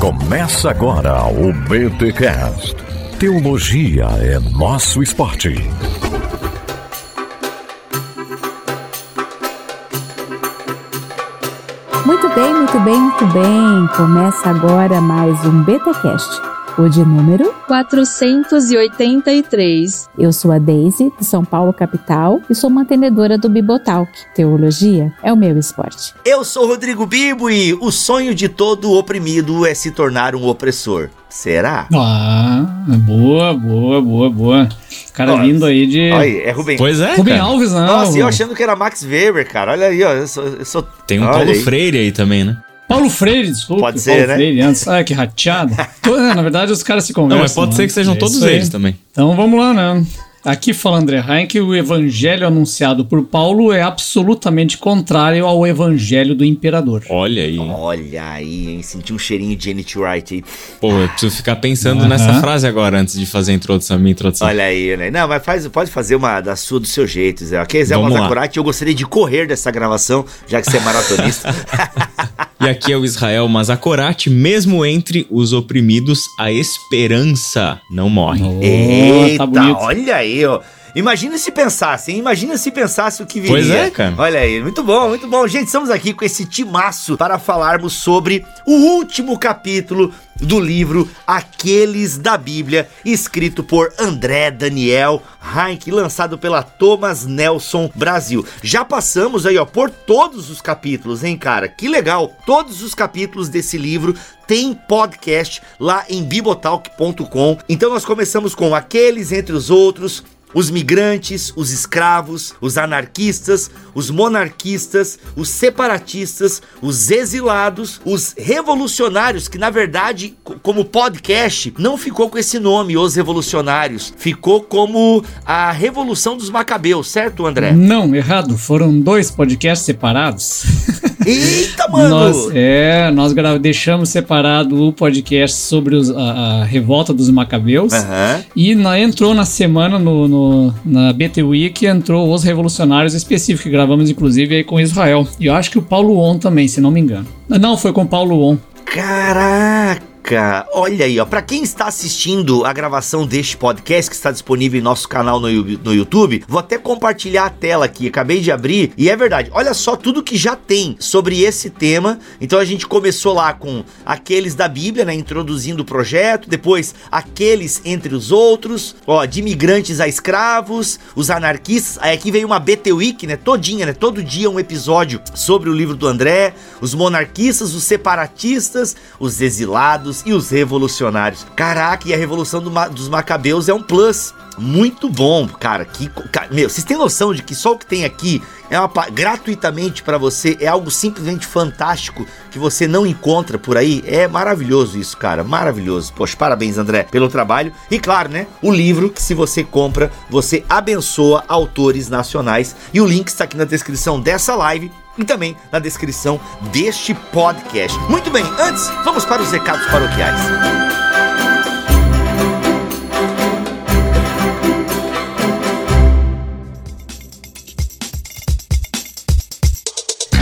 Começa agora o BTCast. Teologia é nosso esporte. Muito bem, muito bem, muito bem. Começa agora mais um BTcast. O de número 483. Eu sou a Daisy, de São Paulo capital, e sou mantenedora do Bibotalk. Teologia é o meu esporte. Eu sou Rodrigo Bibo e o sonho de todo oprimido é se tornar um opressor. Será? Ah, boa, boa, boa, boa. Cara Nossa. vindo aí de. Olha, é Rubem. Pois é, Rubem cara. Alves, não. Nossa, eu achando que era Max Weber, cara. Olha aí, ó. Eu sou. Eu sou... Tem um Olha Paulo aí. Freire aí também, né? Paulo Freire, desculpa. Pode ser, Paulo né? Freire antes. Ah, que rateado. Tô- é, Na verdade, os caras se conversam. Não, mas pode né? ser que sejam É todos eles também. Então vamos lá, né? Aqui fala André Heinck, o evangelho anunciado por Paulo é absolutamente contrário ao evangelho do imperador. Olha aí. Olha aí, hein? Senti um cheirinho de Janet Wright aí. Pô, eu preciso ficar pensando nessa frase agora antes de fazer a introdução, a minha introdução. Olha aí, né? Não, mas faz, pode fazer uma da sua, do seu jeito, Zé. Ok, Zé Vamos lá. Mazacurati, eu gostaria de correr dessa gravação, já que você é maratonista. E aqui é o Israel Mazakorati, mesmo entre os oprimidos, a esperança não morre. Oh, Eita, tá bonito. olha aí, ó. Imagina se pensasse, hein? Imagina se pensasse o que viria. Pois é, cara. Olha aí, muito bom, muito bom. Gente, estamos aqui com esse timaço para falarmos sobre o último capítulo do livro Aqueles da Bíblia, escrito por André Daniel Heinck, lançado pela Thomas Nelson Brasil. Já passamos aí, ó, por todos os capítulos, hein, cara? Que legal! Todos os capítulos desse livro tem podcast lá em bibotalk.com. Então nós começamos com Aqueles entre os outros, os migrantes, os escravos, os anarquistas, os monarquistas, os separatistas, os exilados, os revolucionários, que na verdade, co- como podcast, não ficou com esse nome, os revolucionários, ficou como a Revolução dos Macabeus, certo, André? Não, errado. Foram dois podcasts separados. Eita, mano! Nós, é, nós deixamos separado o podcast sobre os- a, a revolta dos macabeus. Aham. E na- entrou na semana no, no- na BT Week, entrou os revolucionários específicos, que gravamos inclusive aí com Israel. E eu acho que o Paulo On também, se não me engano. Não, foi com o Paulo On. Caraca! Olha aí, ó. Pra quem está assistindo a gravação deste podcast que está disponível em nosso canal no, no YouTube, vou até compartilhar a tela aqui. Acabei de abrir e é verdade. Olha só tudo que já tem sobre esse tema. Então a gente começou lá com aqueles da Bíblia, né? Introduzindo o projeto. Depois, aqueles entre os outros. Ó, de imigrantes a escravos, os anarquistas. Aí aqui veio uma BT Week, né? Todinha, né? Todo dia um episódio sobre o livro do André, os monarquistas, os separatistas, os exilados e os revolucionários. Caraca, e a revolução do Ma- dos macabeus é um plus. Muito bom, cara. Que, co- ca- meu, vocês têm noção de que só o que tem aqui é uma, gratuitamente pra você, é algo simplesmente fantástico que você não encontra por aí. É maravilhoso isso, cara. Maravilhoso. Poxa, parabéns, André, pelo trabalho. E claro, né? O livro que se você compra, você abençoa autores nacionais. E o link está aqui na descrição dessa live e também na descrição deste podcast. Muito bem, antes, vamos para os recados paroquiais.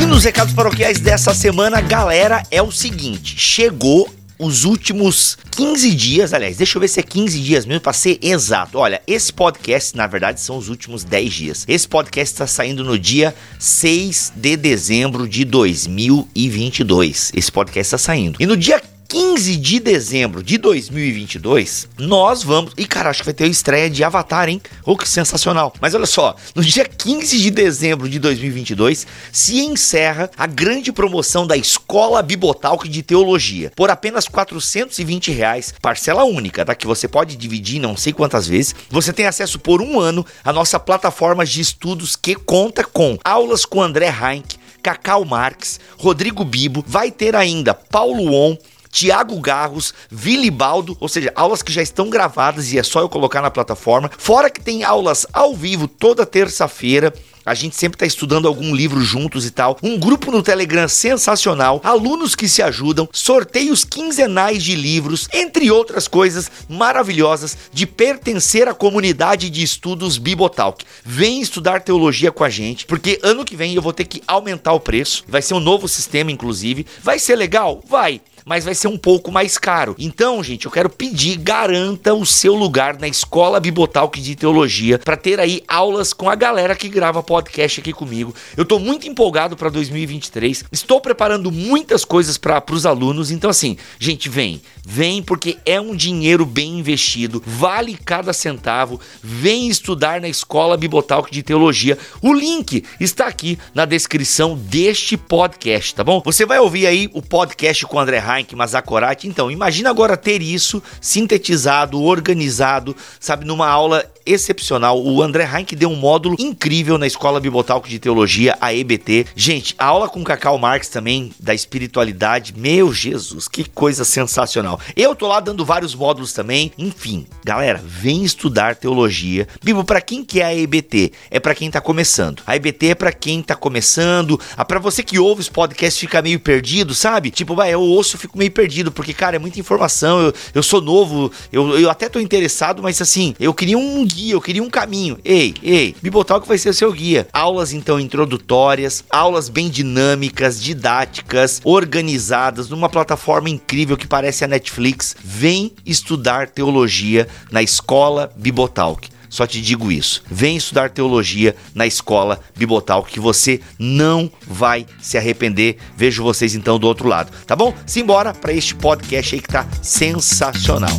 E nos recados paroquiais dessa semana, galera, é o seguinte: chegou os últimos 15 dias, aliás, deixa eu ver se é 15 dias mesmo, pra ser exato. Olha, esse podcast, na verdade, são os últimos 10 dias. Esse podcast está saindo no dia 6 de dezembro de 2022. Esse podcast está saindo. E no dia 15 de dezembro de 2022, nós vamos. E cara, acho que vai ter a estreia de Avatar, hein? Oh, que sensacional. Mas olha só, no dia 15 de dezembro de 2022 se encerra a grande promoção da Escola Bibotalk de Teologia. Por apenas 420 reais, parcela única, tá? Que você pode dividir não sei quantas vezes. Você tem acesso por um ano à nossa plataforma de estudos que conta com aulas com André Heinck, Cacau Marques, Rodrigo Bibo, vai ter ainda Paulo On, Tiago Garros, Vilibaldo, ou seja, aulas que já estão gravadas e é só eu colocar na plataforma. Fora que tem aulas ao vivo toda terça-feira. A gente sempre está estudando algum livro juntos e tal. Um grupo no Telegram sensacional, alunos que se ajudam, sorteios quinzenais de livros, entre outras coisas maravilhosas de pertencer à comunidade de estudos Bibotalk. Vem estudar teologia com a gente, porque ano que vem eu vou ter que aumentar o preço. Vai ser um novo sistema, inclusive. Vai ser legal? Vai. Mas vai ser um pouco mais caro. Então, gente, eu quero pedir, garanta o seu lugar na Escola Bibotalk de Teologia para ter aí aulas com a galera que grava podcast aqui comigo. Eu tô muito empolgado para 2023. Estou preparando muitas coisas para os alunos. Então, assim, gente, vem, vem porque é um dinheiro bem investido, vale cada centavo. Vem estudar na Escola Bibotalk de Teologia. O link está aqui na descrição deste podcast, tá bom? Você vai ouvir aí o podcast com o André Heinck, Mazakorati. Então, imagina agora ter isso sintetizado, organizado, sabe, numa aula excepcional. O André Heinck deu um módulo incrível na Escola Bibotalk de Teologia, a EBT. Gente, a aula com Cacau Marx também, da espiritualidade, meu Jesus, que coisa sensacional. Eu tô lá dando vários módulos também. Enfim, galera, vem estudar teologia. Bibo, para quem que é a EBT? É para quem tá começando. A EBT é para quem tá começando. Ah, para você que ouve os podcasts fica meio perdido, sabe? Tipo, vai, eu ouço, fico meio perdido, porque, cara, é muita informação. Eu, eu sou novo, eu, eu até tô interessado, mas assim, eu queria um guia, eu queria um caminho. Ei, ei, Bibotalk vai ser o seu guia. Aulas então introdutórias, aulas bem dinâmicas, didáticas, organizadas, numa plataforma incrível que parece a Netflix. Vem estudar teologia na escola Bibotalk. Só te digo isso. Vem estudar teologia na escola Bibotalk que você não vai se arrepender. Vejo vocês então do outro lado, tá bom? Simbora para este podcast aí que tá sensacional.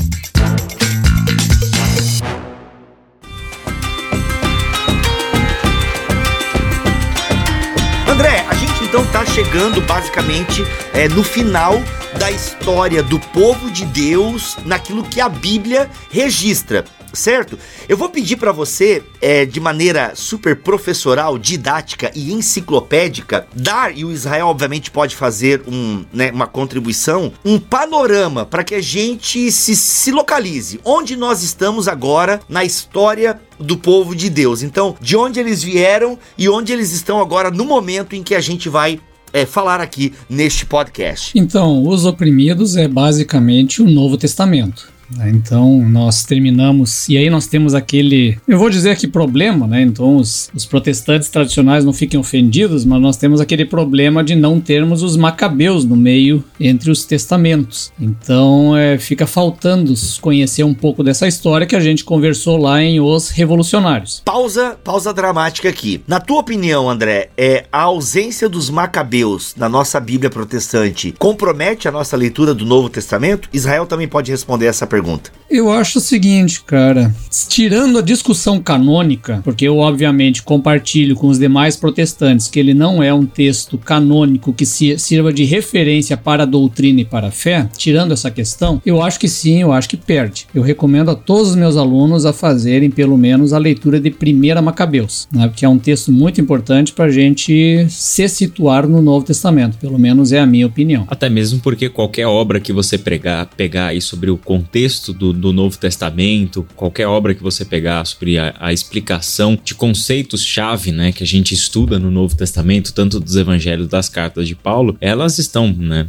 André, a gente então tá chegando basicamente é, no final da história do povo de Deus naquilo que a Bíblia registra certo? Eu vou pedir para você, é, de maneira super professoral, didática e enciclopédica, dar, e o Israel obviamente pode fazer um, né, uma contribuição, um panorama para que a gente se, se localize. Onde nós estamos agora na história do povo de Deus. Então, de onde eles vieram e onde eles estão agora no momento em que a gente vai é, falar aqui neste podcast. Então, os oprimidos é basicamente o Novo Testamento. Né? Então nós terminamos, e aí nós temos aquele, eu vou dizer aqui problema, né? Então os, os protestantes tradicionais não fiquem ofendidos, mas nós temos aquele problema de não termos os macabeus no meio entre os testamentos. Então é, fica faltando conhecer um pouco dessa história que a gente conversou lá em Os Revolucionários. Pausa, pausa dramática aqui. Na tua opinião, André, é a ausência dos macabeus na nossa Bíblia protestante compromete a nossa leitura do Novo Testamento? Israel também pode responder essa pergunta. Eu acho o seguinte, cara, tirando a discussão canônica, porque eu obviamente compartilho com os demais protestantes que ele não é um texto canônico que sirva de referência para a doutrina e para a fé, tirando essa questão, eu acho que sim, eu acho que perde. Eu recomendo a todos os meus alunos a fazerem pelo menos a leitura de Primeira Macabeus, né, porque é um texto muito importante para a gente se situar no Novo Testamento, pelo menos é a minha opinião. Até mesmo porque qualquer obra que você pegar, pegar aí sobre o contexto do, do Novo Testamento, qualquer obra que você pegar sobre a, a explicação de conceitos-chave, né, que a gente estuda no Novo Testamento, tanto dos evangelhos das cartas de Paulo, elas estão, né,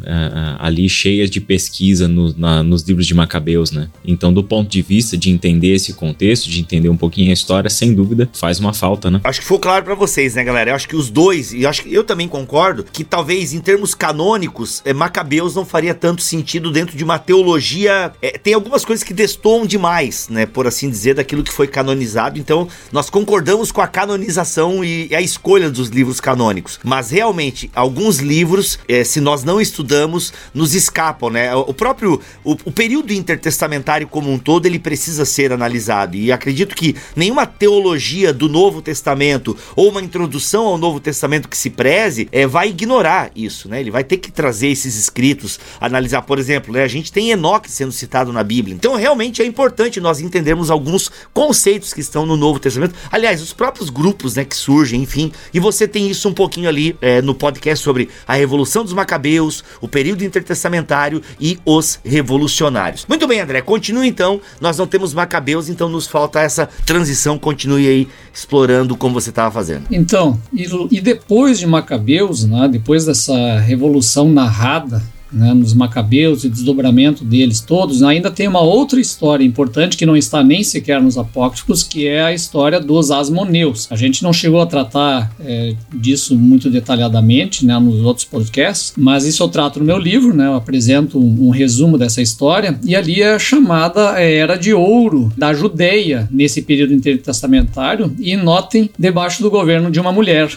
ali cheias de pesquisa no, na, nos livros de Macabeus, né? Então, do ponto de vista de entender esse contexto, de entender um pouquinho a história, sem dúvida, faz uma falta, né? Acho que ficou claro para vocês, né, galera? Eu acho que os dois, e acho que eu também concordo, que talvez em termos canônicos, é, Macabeus não faria tanto sentido dentro de uma teologia. É, tem algumas coisas que destoam demais, né, por assim dizer, daquilo que foi canonizado. Então, nós concordamos com a canonização e a escolha dos livros canônicos. Mas realmente, alguns livros, é, se nós não estudamos, nos escapam, né? O próprio o, o, período intertestamentário como um todo, ele precisa ser analisado. E acredito que nenhuma teologia do Novo Testamento ou uma introdução ao Novo Testamento que se preze é, vai ignorar isso, né? Ele vai ter que trazer esses escritos, analisar, por exemplo, né? A gente tem Enoque sendo citado na Bíblia. Então, realmente é importante nós entendermos alguns conceitos que estão no Novo Testamento. Aliás, os próprios grupos, né, que surgem, enfim. E você tem isso um pouquinho ali é, no podcast sobre a Revolução dos Macabeus, o período intertestamentário e os revolucionários. Muito bem, André, continue então. Nós não temos Macabeus, então nos falta essa transição. Continue aí explorando como você estava fazendo. Então, e, e depois de Macabeus, né, depois dessa revolução narrada né, nos Macabeus e desdobramento deles todos, ainda tem uma outra história importante que não está nem sequer nos apócrifos, que é a história dos Asmoneus. A gente não chegou a tratar é, disso muito detalhadamente né, nos outros podcasts, mas isso eu trato no meu livro, né, eu apresento um, um resumo dessa história, e ali é chamada é, Era de Ouro da Judeia, nesse período intertestamentário, e notem, debaixo do governo de uma mulher.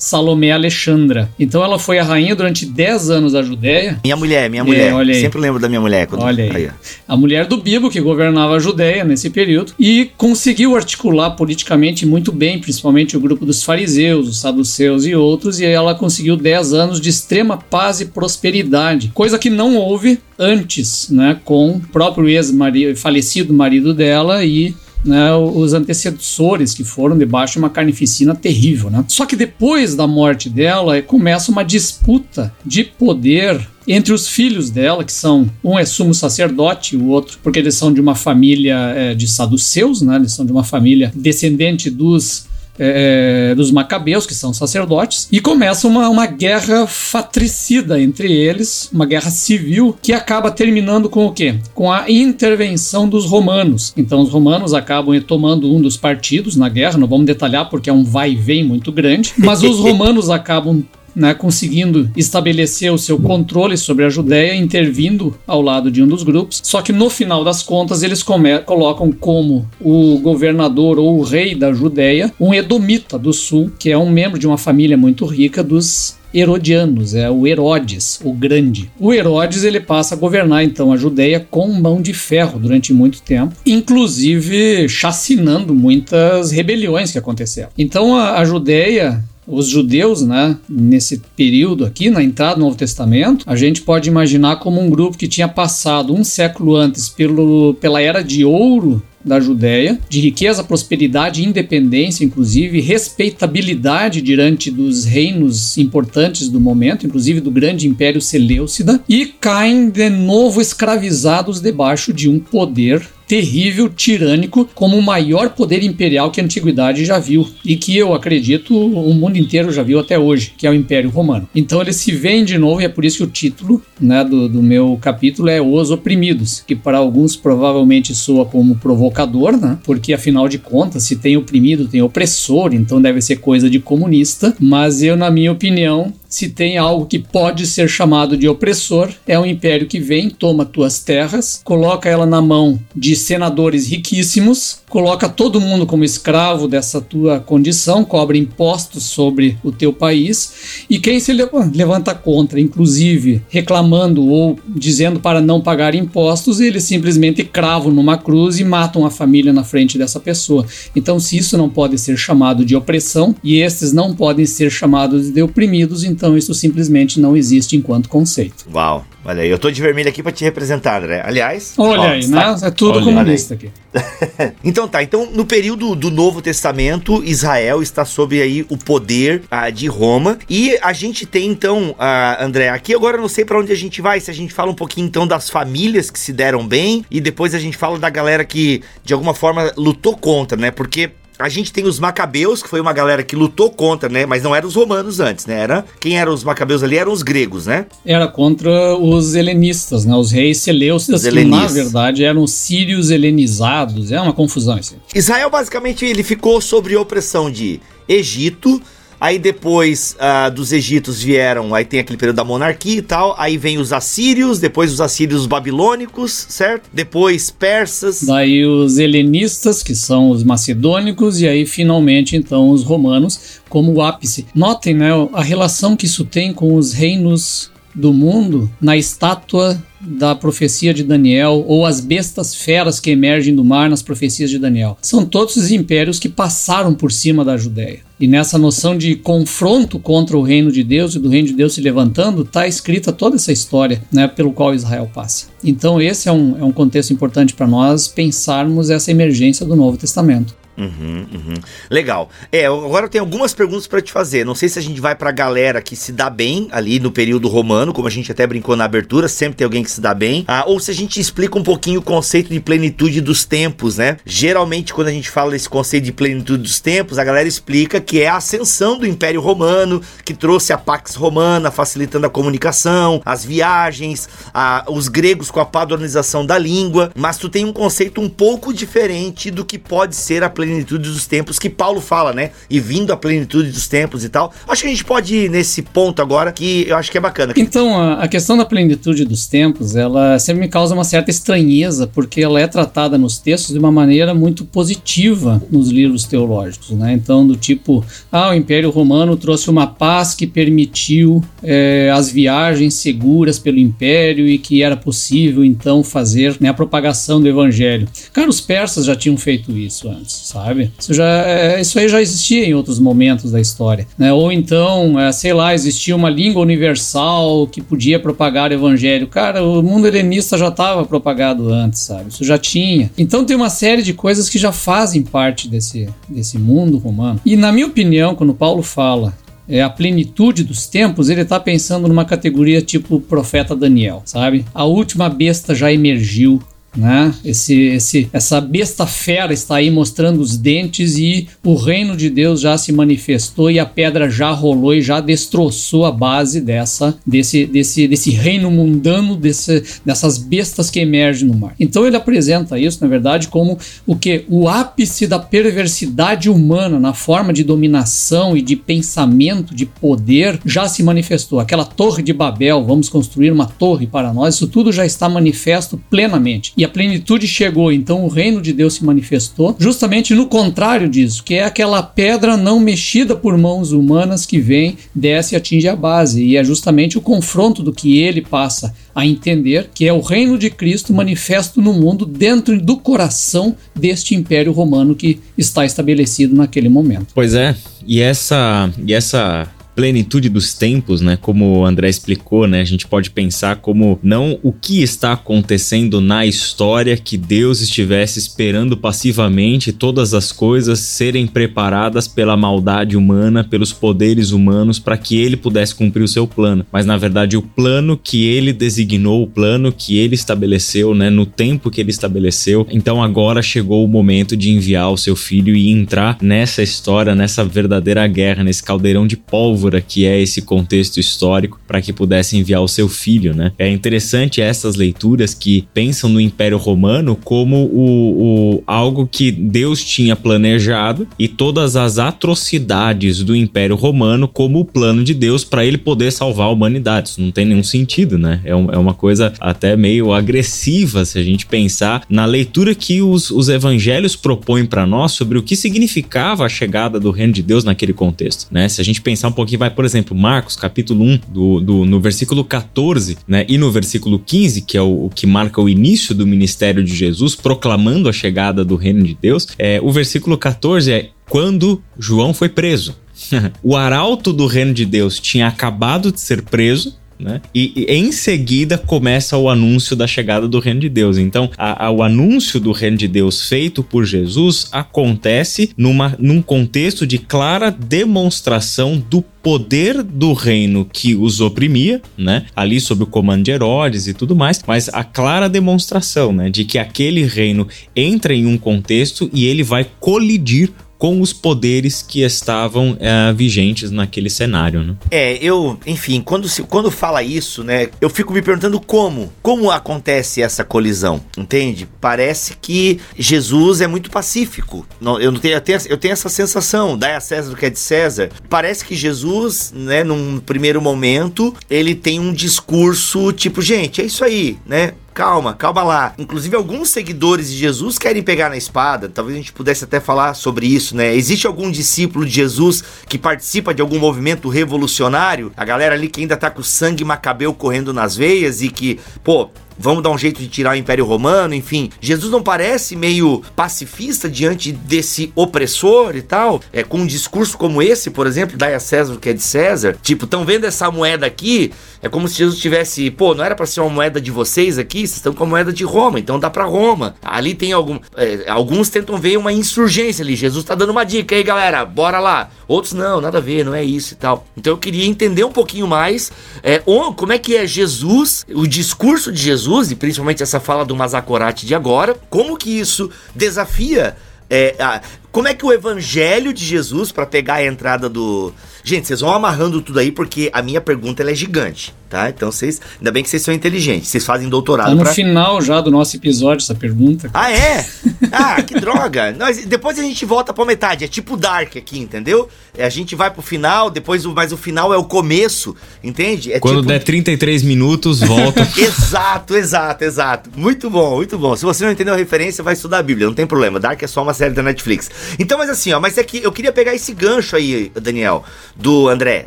Salomé Alexandra. Então ela foi a rainha durante 10 anos da Judéia. Minha mulher, minha mulher. É, olha aí. Sempre lembro da minha mulher. Quando... Olha aí. aí. A mulher do Bibo, que governava a Judéia nesse período, e conseguiu articular politicamente muito bem, principalmente o grupo dos fariseus, os saduceus e outros, e ela conseguiu 10 anos de extrema paz e prosperidade, coisa que não houve antes, né, com o próprio ex-marido, falecido marido dela e né, os antecessores que foram debaixo de uma carnificina terrível. Né? Só que depois da morte dela começa uma disputa de poder entre os filhos dela, que são um é sumo sacerdote, o outro porque eles são de uma família é, de saduceus, né? Eles são de uma família descendente dos é, dos Macabeus, que são sacerdotes, e começa uma, uma guerra fratricida entre eles, uma guerra civil, que acaba terminando com o quê? Com a intervenção dos romanos. Então os romanos acabam tomando um dos partidos na guerra, não vamos detalhar porque é um vai e vem muito grande, mas os romanos acabam né, conseguindo estabelecer o seu controle sobre a Judéia, intervindo ao lado de um dos grupos. Só que no final das contas eles colocam como o governador ou o rei da Judéia um edomita do sul, que é um membro de uma família muito rica dos Herodianos, é o Herodes, o Grande. O Herodes ele passa a governar então a Judéia com mão de ferro durante muito tempo, inclusive chacinando muitas rebeliões que aconteceram. Então a, a Judéia os judeus, né, nesse período aqui, na entrada do Novo Testamento, a gente pode imaginar como um grupo que tinha passado um século antes pelo, pela era de ouro da Judéia, de riqueza, prosperidade, independência, inclusive respeitabilidade diante dos reinos importantes do momento, inclusive do grande império Seleucida, e caem de novo escravizados debaixo de um poder terrível, tirânico, como o maior poder imperial que a antiguidade já viu e que eu acredito o mundo inteiro já viu até hoje, que é o Império Romano. Então ele se vem de novo e é por isso que o título né, do, do meu capítulo é Os Oprimidos, que para alguns provavelmente soa como provocador, né? Porque afinal de contas, se tem oprimido, tem opressor, então deve ser coisa de comunista. Mas eu, na minha opinião, se tem algo que pode ser chamado de opressor, é um império que vem, toma tuas terras, coloca ela na mão de senadores riquíssimos, coloca todo mundo como escravo dessa tua condição, cobra impostos sobre o teu país, e quem se levanta contra, inclusive reclamando ou dizendo para não pagar impostos, eles simplesmente cravam numa cruz e matam a família na frente dessa pessoa. Então, se isso não pode ser chamado de opressão e esses não podem ser chamados de oprimidos, então isso simplesmente não existe enquanto conceito. Uau, olha aí, eu tô de vermelho aqui para te representar, né? Aliás, olha ó, aí, está- né? É tudo Olha comunista aqui. então tá, então no período do Novo Testamento, Israel está sob aí o poder ah, de Roma e a gente tem então, ah, André, aqui agora eu não sei pra onde a gente vai, se a gente fala um pouquinho então das famílias que se deram bem e depois a gente fala da galera que de alguma forma lutou contra, né? Porque a gente tem os Macabeus, que foi uma galera que lutou contra, né? Mas não eram os romanos antes, né? Era, quem eram os Macabeus ali eram os gregos, né? Era contra os helenistas, né? Os reis seleucidas, que na verdade eram os sírios helenizados. É uma confusão isso. Israel basicamente ele ficou sob opressão de Egito. Aí depois ah, dos egitos vieram, aí tem aquele período da monarquia e tal. Aí vem os assírios, depois os assírios babilônicos, certo? Depois persas. Daí os helenistas, que são os macedônicos, e aí finalmente então os romanos como o ápice. Notem, né, a relação que isso tem com os reinos do mundo na estátua da profecia de Daniel ou as bestas feras que emergem do mar nas profecias de Daniel. São todos os impérios que passaram por cima da Judéia. E nessa noção de confronto contra o reino de Deus e do reino de Deus se levantando, está escrita toda essa história né, pelo qual Israel passa. Então esse é um, é um contexto importante para nós pensarmos essa emergência do Novo Testamento. Uhum, uhum. Legal. É, agora eu tenho algumas perguntas para te fazer. Não sei se a gente vai pra galera que se dá bem ali no período romano, como a gente até brincou na abertura, sempre tem alguém que se dá bem. Ah, ou se a gente explica um pouquinho o conceito de plenitude dos tempos, né? Geralmente, quando a gente fala desse conceito de plenitude dos tempos, a galera explica que é a ascensão do Império Romano, que trouxe a Pax Romana, facilitando a comunicação, as viagens, a, os gregos com a padronização da língua. Mas tu tem um conceito um pouco diferente do que pode ser a plenitude dos tempos que Paulo fala, né? E vindo a plenitude dos tempos e tal. Acho que a gente pode ir nesse ponto agora que eu acho que é bacana. Então, a, a questão da plenitude dos tempos, ela sempre me causa uma certa estranheza, porque ela é tratada nos textos de uma maneira muito positiva nos livros teológicos, né? Então, do tipo, ah, o Império Romano trouxe uma paz que permitiu é, as viagens seguras pelo Império e que era possível, então, fazer né, a propagação do Evangelho. Cara, os persas já tinham feito isso antes, sabe? Isso, já, é, isso aí já existia em outros momentos da história, né? Ou então, é, sei lá, existia uma língua universal que podia propagar o Evangelho. Cara, o mundo helenista já estava propagado antes, sabe? Isso já tinha. Então tem uma série de coisas que já fazem parte desse, desse mundo romano. E na minha opinião, quando Paulo fala é, a plenitude dos tempos, ele está pensando numa categoria tipo profeta Daniel, sabe? A última besta já emergiu, né? Esse, esse, essa besta fera está aí mostrando os dentes e o reino de Deus já se manifestou e a pedra já rolou e já destroçou a base dessa desse, desse, desse reino mundano desse, dessas bestas que emergem no mar. Então ele apresenta isso, na verdade, como o que o ápice da perversidade humana na forma de dominação e de pensamento, de poder já se manifestou. Aquela torre de Babel, vamos construir uma torre para nós, isso tudo já está manifesto plenamente e a plenitude chegou, então o reino de Deus se manifestou, justamente no contrário disso, que é aquela pedra não mexida por mãos humanas que vem, desce e atinge a base, e é justamente o confronto do que ele passa a entender, que é o reino de Cristo manifesto no mundo dentro do coração deste império romano que está estabelecido naquele momento. Pois é, e essa e essa plenitude dos tempos, né? Como o André explicou, né? A gente pode pensar como não o que está acontecendo na história que Deus estivesse esperando passivamente todas as coisas serem preparadas pela maldade humana, pelos poderes humanos para que ele pudesse cumprir o seu plano. Mas na verdade o plano que ele designou, o plano que ele estabeleceu, né, no tempo que ele estabeleceu. Então agora chegou o momento de enviar o seu filho e entrar nessa história, nessa verdadeira guerra, nesse caldeirão de pólvora que é esse contexto histórico para que pudesse enviar o seu filho, né? É interessante essas leituras que pensam no Império Romano como o, o algo que Deus tinha planejado e todas as atrocidades do Império Romano como o plano de Deus para ele poder salvar a humanidade. Isso não tem nenhum sentido, né? É, um, é uma coisa até meio agressiva se a gente pensar na leitura que os, os evangelhos propõem para nós sobre o que significava a chegada do reino de Deus naquele contexto, né? Se a gente pensar um pouquinho vai, por exemplo, Marcos, capítulo 1, do, do, no versículo 14, né? E no versículo 15, que é o, o, que marca o início do ministério de Jesus, proclamando a chegada do reino de Deus, é, o versículo 14 é quando João foi preso. o arauto do reino de Deus tinha acabado de ser preso, né? E, e, em seguida começa o anúncio da chegada do reino de Deus. Então, a, a, o anúncio do reino de Deus feito por Jesus acontece numa, num contexto de clara demonstração do poder do reino que os oprimia, né? Ali sob o comando de Herodes e tudo mais, mas a clara demonstração, né, de que aquele reino entra em um contexto e ele vai colidir com os poderes que estavam é, vigentes naquele cenário, né? É, eu, enfim, quando, se, quando fala isso, né, eu fico me perguntando como, como acontece essa colisão, entende? Parece que Jesus é muito pacífico. Eu, não tenho, eu, tenho, eu tenho essa sensação, dá a César o que é de César. Parece que Jesus, né, num primeiro momento, ele tem um discurso tipo, gente, é isso aí, né? Calma, calma lá. Inclusive, alguns seguidores de Jesus querem pegar na espada. Talvez a gente pudesse até falar sobre isso, né? Existe algum discípulo de Jesus que participa de algum movimento revolucionário? A galera ali que ainda tá com sangue macabeu correndo nas veias e que, pô, vamos dar um jeito de tirar o Império Romano, enfim. Jesus não parece meio pacifista diante desse opressor e tal? É com um discurso como esse, por exemplo, dai a César o que é de César. Tipo, estão vendo essa moeda aqui? É como se Jesus tivesse, pô, não era para ser uma moeda de vocês aqui, vocês estão com a moeda de Roma, então dá para Roma. Ali tem algum, é, alguns tentam ver uma insurgência ali. Jesus tá dando uma dica aí, galera, bora lá. Outros não, nada a ver, não é isso e tal. Então eu queria entender um pouquinho mais é, como é que é Jesus, o discurso de Jesus e principalmente essa fala do Mazacorati de agora, como que isso desafia é, a, como é que o evangelho de Jesus, para pegar a entrada do. Gente, vocês vão amarrando tudo aí porque a minha pergunta é gigante tá? Então vocês, ainda bem que vocês são inteligentes, vocês fazem doutorado. Tá no pra... final já do nosso episódio essa pergunta. Ah, é? Ah, que droga. Nós, depois a gente volta pra metade, é tipo Dark aqui, entendeu? É, a gente vai pro final, depois o, mas o final é o começo, entende? É Quando tipo... der 33 minutos, volta. exato, exato, exato. Muito bom, muito bom. Se você não entendeu a referência, vai estudar a Bíblia, não tem problema. Dark é só uma série da Netflix. Então, mas assim, ó, mas é que eu queria pegar esse gancho aí, Daniel, do André,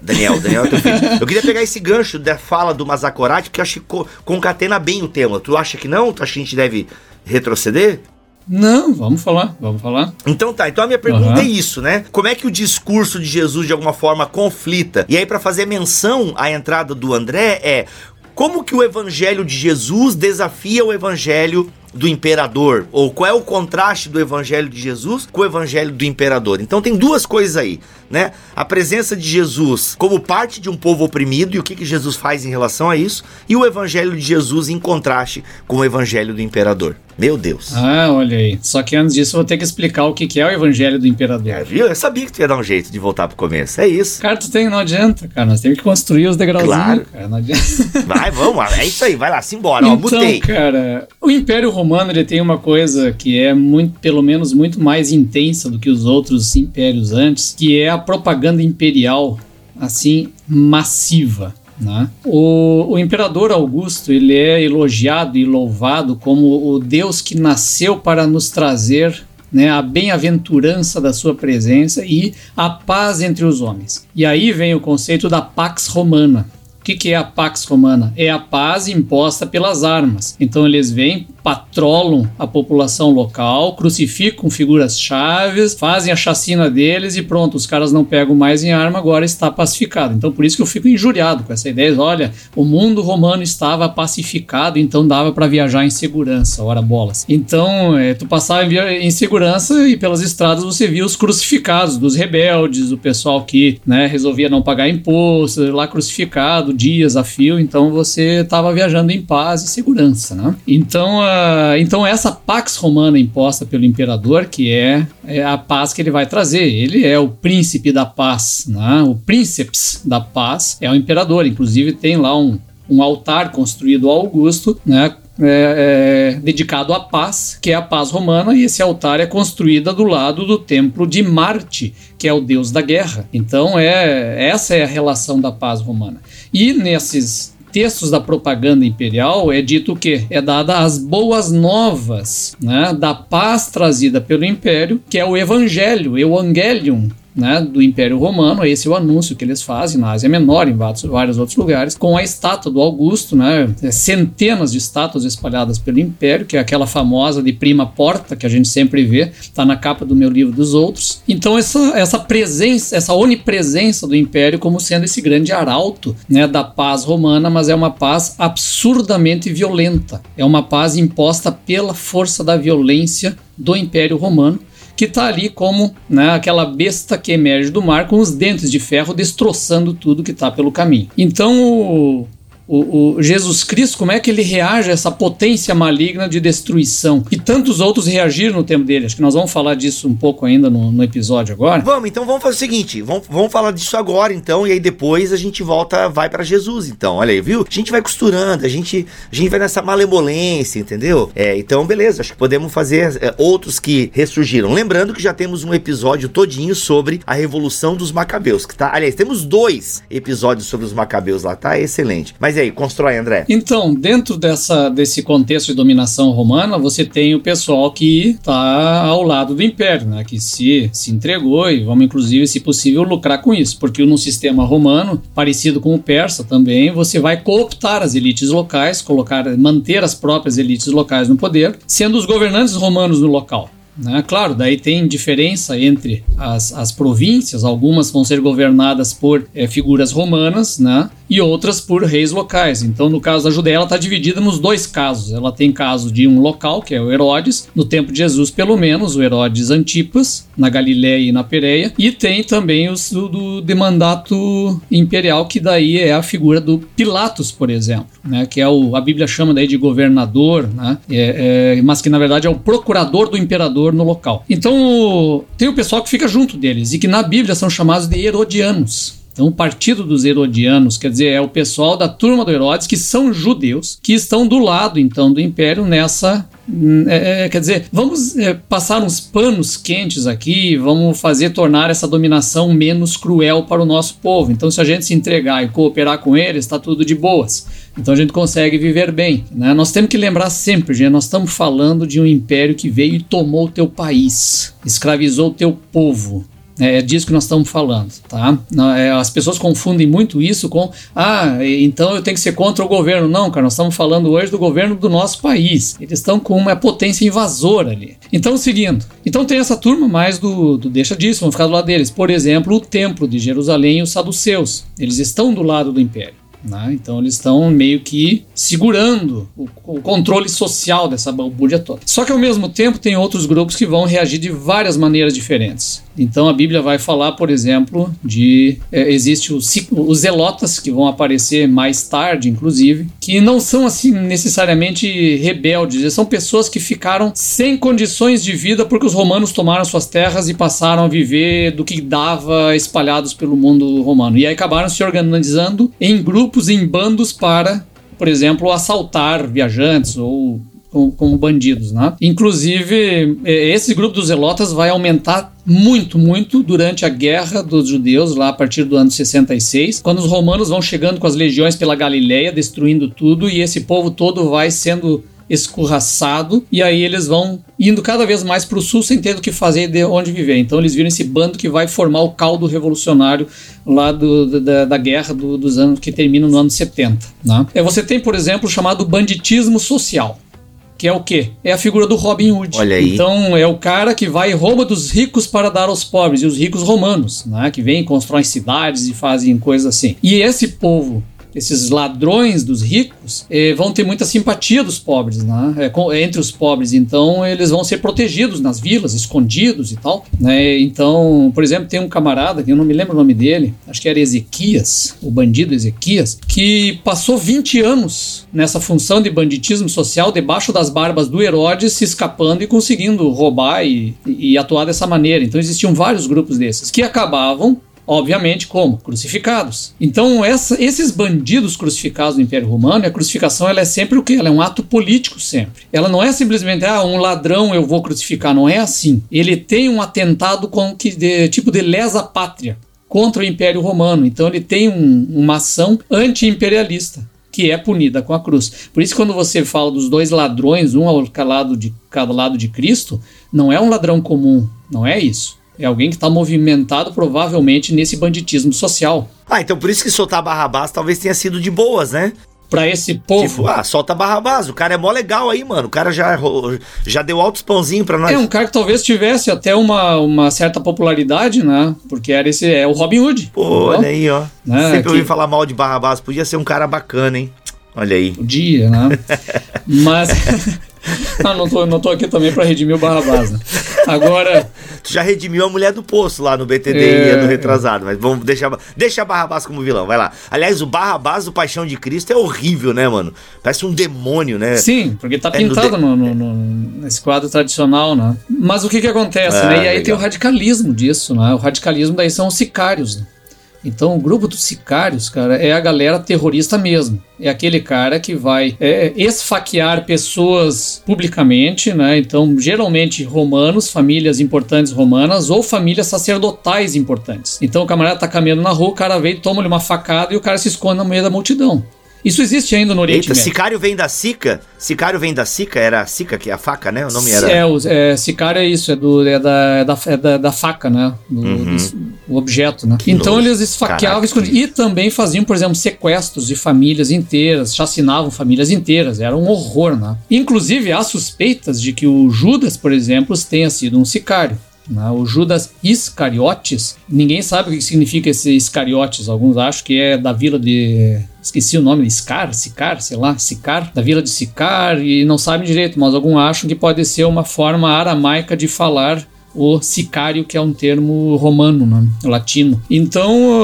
Daniel, Daniel é teu filho. Eu queria pegar esse gancho da fala do Mazakorati, porque eu acho que concatena bem o tema. Tu acha que não? Tu acha que a gente deve retroceder? Não, vamos falar, vamos falar. Então tá, então a minha pergunta uhum. é isso, né? Como é que o discurso de Jesus de alguma forma conflita? E aí para fazer menção à entrada do André é como que o evangelho de Jesus desafia o evangelho do imperador? Ou qual é o contraste do evangelho de Jesus com o evangelho do imperador? Então tem duas coisas aí, né? A presença de Jesus como parte de um povo oprimido e o que, que Jesus faz em relação a isso, e o evangelho de Jesus em contraste com o evangelho do imperador. Meu Deus. Ah, olha aí. Só que antes disso eu vou ter que explicar o que, que é o evangelho do imperador. É, viu? Eu sabia que tu ia dar um jeito de voltar pro começo. É isso. Cara, tu tem, não adianta, cara. Nós temos que construir os degrauzinhos, claro. cara. Não adianta. Vai, vamos. É isso aí. Vai lá, simbora. Então, ó, mutei. cara, o Império Romano ele tem uma coisa que é muito, pelo menos, muito mais intensa do que os outros impérios antes, que é a propaganda imperial, assim, massiva. Né? O, o, imperador Augusto ele é elogiado e louvado como o Deus que nasceu para nos trazer né, a bem-aventurança da sua presença e a paz entre os homens. E aí vem o conceito da Pax Romana. O que, que é a Pax Romana? É a paz imposta pelas armas. Então eles vêm patrolam a população local, crucificam figuras chaves, fazem a chacina deles e pronto, os caras não pegam mais em arma, agora está pacificado. Então por isso que eu fico injuriado com essa ideia, olha, o mundo romano estava pacificado, então dava para viajar em segurança, ora bolas. Então, é, tu passava em segurança e pelas estradas você via os crucificados dos rebeldes, o pessoal que, né, resolvia não pagar imposto, lá crucificado, dias a fio, então você estava viajando em paz e segurança, né? Então, então essa pax romana imposta pelo imperador, que é, é, a paz que ele vai trazer. Ele é o príncipe da paz, né? o príncips da paz é o imperador. Inclusive tem lá um, um altar construído ao Augusto, né? É, é, dedicado à paz, que é a paz romana, e esse altar é construído do lado do templo de Marte, que é o deus da guerra. Então é essa é a relação da paz romana. E nesses textos da propaganda imperial é dito o quê? É dada as boas novas né, da paz trazida pelo império, que é o evangelho, evangelium, né, do Império Romano, esse é o anúncio que eles fazem na Ásia Menor, em vários, outros lugares, com a estátua do Augusto, né, é, centenas de estátuas espalhadas pelo Império, que é aquela famosa de prima porta que a gente sempre vê, está na capa do meu livro dos outros. Então essa, essa presença, essa onipresença do Império como sendo esse grande arauto né, da paz romana, mas é uma paz absurdamente violenta, é uma paz imposta pela força da violência do Império Romano que está ali como né, aquela besta que emerge do mar com os dentes de ferro destroçando tudo que está pelo caminho. Então o, o, o, Jesus Cristo, como é que ele reage a essa potência maligna de destruição? E tantos outros reagiram no tempo dele. Acho que nós vamos falar disso um pouco ainda no, no episódio agora. Vamos, então vamos fazer o seguinte: vamos, vamos falar disso agora, então, e aí depois a gente volta, vai para Jesus, então. Olha aí, viu? A gente vai costurando, a gente, a gente vai nessa malemolência, entendeu? É, então, beleza, acho que podemos fazer é, outros que ressurgiram. Lembrando que já temos um episódio todinho sobre a Revolução dos Macabeus, que tá. Aliás, temos dois episódios sobre os Macabeus lá, tá? Excelente. Mas Mas aí, constrói, André. Então, dentro dessa, desse contexto de dominação romana, você tem o pessoal que está ao lado do império, né? Que se, se entregou e vamos, inclusive, se possível, lucrar com isso. Porque no sistema romano, parecido com o persa também, você vai cooptar as elites locais, colocar, manter as próprias elites locais no poder, sendo os governantes romanos no local. Né? Claro, daí tem diferença entre as, as províncias, algumas vão ser governadas por é, figuras romanas, né? E outras por reis locais. Então, no caso da Judéia, ela está dividida nos dois casos. Ela tem caso de um local, que é o Herodes, no tempo de Jesus, pelo menos, o Herodes Antipas, na Galiléia e na Pereia, e tem também os do, do de mandato imperial, que daí é a figura do Pilatos, por exemplo, né? que é o, a Bíblia chama daí de governador, né? É, é, mas que na verdade é o procurador do imperador no local. Então, tem o pessoal que fica junto deles, e que na Bíblia são chamados de Herodianos. Então, o partido dos Herodianos, quer dizer, é o pessoal da turma do Herodes, que são judeus, que estão do lado, então, do império nessa. É, é, quer dizer, vamos é, passar uns panos quentes aqui, vamos fazer tornar essa dominação menos cruel para o nosso povo. Então, se a gente se entregar e cooperar com eles, está tudo de boas. Então a gente consegue viver bem. Né? Nós temos que lembrar sempre, gente, nós estamos falando de um império que veio e tomou o teu país, escravizou o teu povo. É, é disso que nós estamos falando, tá? É, as pessoas confundem muito isso com ah, então eu tenho que ser contra o governo. Não, cara, nós estamos falando hoje do governo do nosso país. Eles estão com uma potência invasora ali. Então, seguindo. Então tem essa turma mais do, do deixa disso, vamos ficar do lado deles. Por exemplo, o templo de Jerusalém e os saduceus. Eles estão do lado do império. Né? Então eles estão meio que segurando o, o, controle social dessa balbúrdia toda. Só que ao mesmo tempo tem outros grupos que vão reagir de várias maneiras diferentes. Então a Bíblia vai falar, por exemplo, de é, existe os, os zelotas que vão aparecer mais tarde, inclusive, que não são assim necessariamente rebeldes, são pessoas que ficaram sem condições de vida porque os romanos tomaram suas terras e passaram a viver do que dava espalhados pelo mundo romano. E aí acabaram se organizando em grupos, em bandos para, por exemplo, assaltar viajantes ou como, bandidos, né? Inclusive, é, esse grupo dos zelotas vai aumentar muito, muito durante a guerra dos judeus, lá a partir do ano 66, quando os romanos vão chegando com as legiões pela Galileia, destruindo tudo, e esse povo todo vai sendo escorraçado e aí eles vão indo cada vez mais para o sul sem ter o que fazer de onde viver. Então eles viram esse bando que vai formar o caldo revolucionário lá do, da, da guerra do, dos anos que termina no ano 70. Né? É, você tem, por exemplo, o chamado banditismo social que é o quê? É a figura do Robin Hood. Olha aí. Então é o cara que vai e rouba dos ricos para dar aos pobres, e os ricos romanos, né? Que vêm, constroem cidades e fazem coisas assim. E esse povo esses ladrões dos ricos eh, vão ter muita simpatia dos pobres, né? É, com, entre os pobres. Então eles vão ser protegidos nas vilas, escondidos e tal. Né? Então, por exemplo, tem um camarada que eu não me lembro o nome dele, acho que era Ezequias, o bandido Ezequias, que passou 20 anos nessa função de banditismo social debaixo das barbas do Herodes, se escapando e conseguindo roubar e, e atuar dessa maneira. Então existiam vários grupos desses que acabavam Obviamente, como? Crucificados. Então, essa, esses bandidos crucificados no Império Romano, a crucificação ela é sempre o quê? Ela é um ato político sempre. Ela não é simplesmente, ah, um ladrão eu vou crucificar. Não é assim. Ele tem um atentado com que de, tipo de lesa pátria contra o Império Romano. Então, ele tem um, uma ação anti-imperialista que é punida com a cruz. Por isso, quando você fala dos dois ladrões, um ao lado de cada lado de Cristo, não é um ladrão comum, não é isso. É alguém que está movimentado provavelmente nesse banditismo social. Ah, então por isso que soltar Barrabás talvez tenha sido de boas, né? Pra esse povo. Tipo, ah, solta Barrabás. O cara é mó legal aí, mano. O cara já, já deu altos pãozinhos pra nós. É um cara que talvez tivesse até uma, uma certa popularidade, né? Porque era esse. É o Robin Hood. Pô, olha aí, ó. Né? Sempre que... ouvi falar mal de Barrabás. Podia ser um cara bacana, hein? Olha aí. Podia, né? Mas. ah, não tô, não tô aqui também pra redimir o Barrabás, né? Agora. Tu já redimiu a mulher do poço lá no BTD é, ano retrasado, mas vamos deixar. Deixa Barrabás como vilão, vai lá. Aliás, o Barrabás do Paixão de Cristo é horrível, né, mano? Parece um demônio, né? Sim, porque tá pintado é no, no, no, nesse quadro tradicional, né? Mas o que que acontece, ah, né? E aí legal. tem o radicalismo disso, né? O radicalismo daí são os sicários, né? Então, o grupo dos sicários, cara, é a galera terrorista mesmo. É aquele cara que vai é, esfaquear pessoas publicamente, né? Então, geralmente romanos, famílias importantes romanas ou famílias sacerdotais importantes. Então, o camarada tá caminhando na rua, o cara vem, toma-lhe uma facada e o cara se esconde no meio da multidão. Isso existe ainda no Oriente Eita, Médio. sicário vem da sica? Sicário vem da sica? Era a sica, que é a faca, né? O nome era... É, o, é, sicário é isso, é, do, é, da, é, da, é da, da faca, né? Do, Uhum. do- o objeto, né? Que então nojo. eles esfaqueavam Caraca, e também faziam, por exemplo, sequestros de famílias inteiras, chacinavam famílias inteiras, era um horror, né? Inclusive, há suspeitas de que o Judas, por exemplo, tenha sido um sicário. Né? O Judas Iscariotes, ninguém sabe o que significa esse Iscariotes. Alguns acham que é da vila de. Esqueci o nome, Scar, Sicar, sei lá, Sicar, da vila de Sicar, e não sabem direito, mas alguns acham que pode ser uma forma aramaica de falar o sicário, que é um termo romano, né? latino. Então,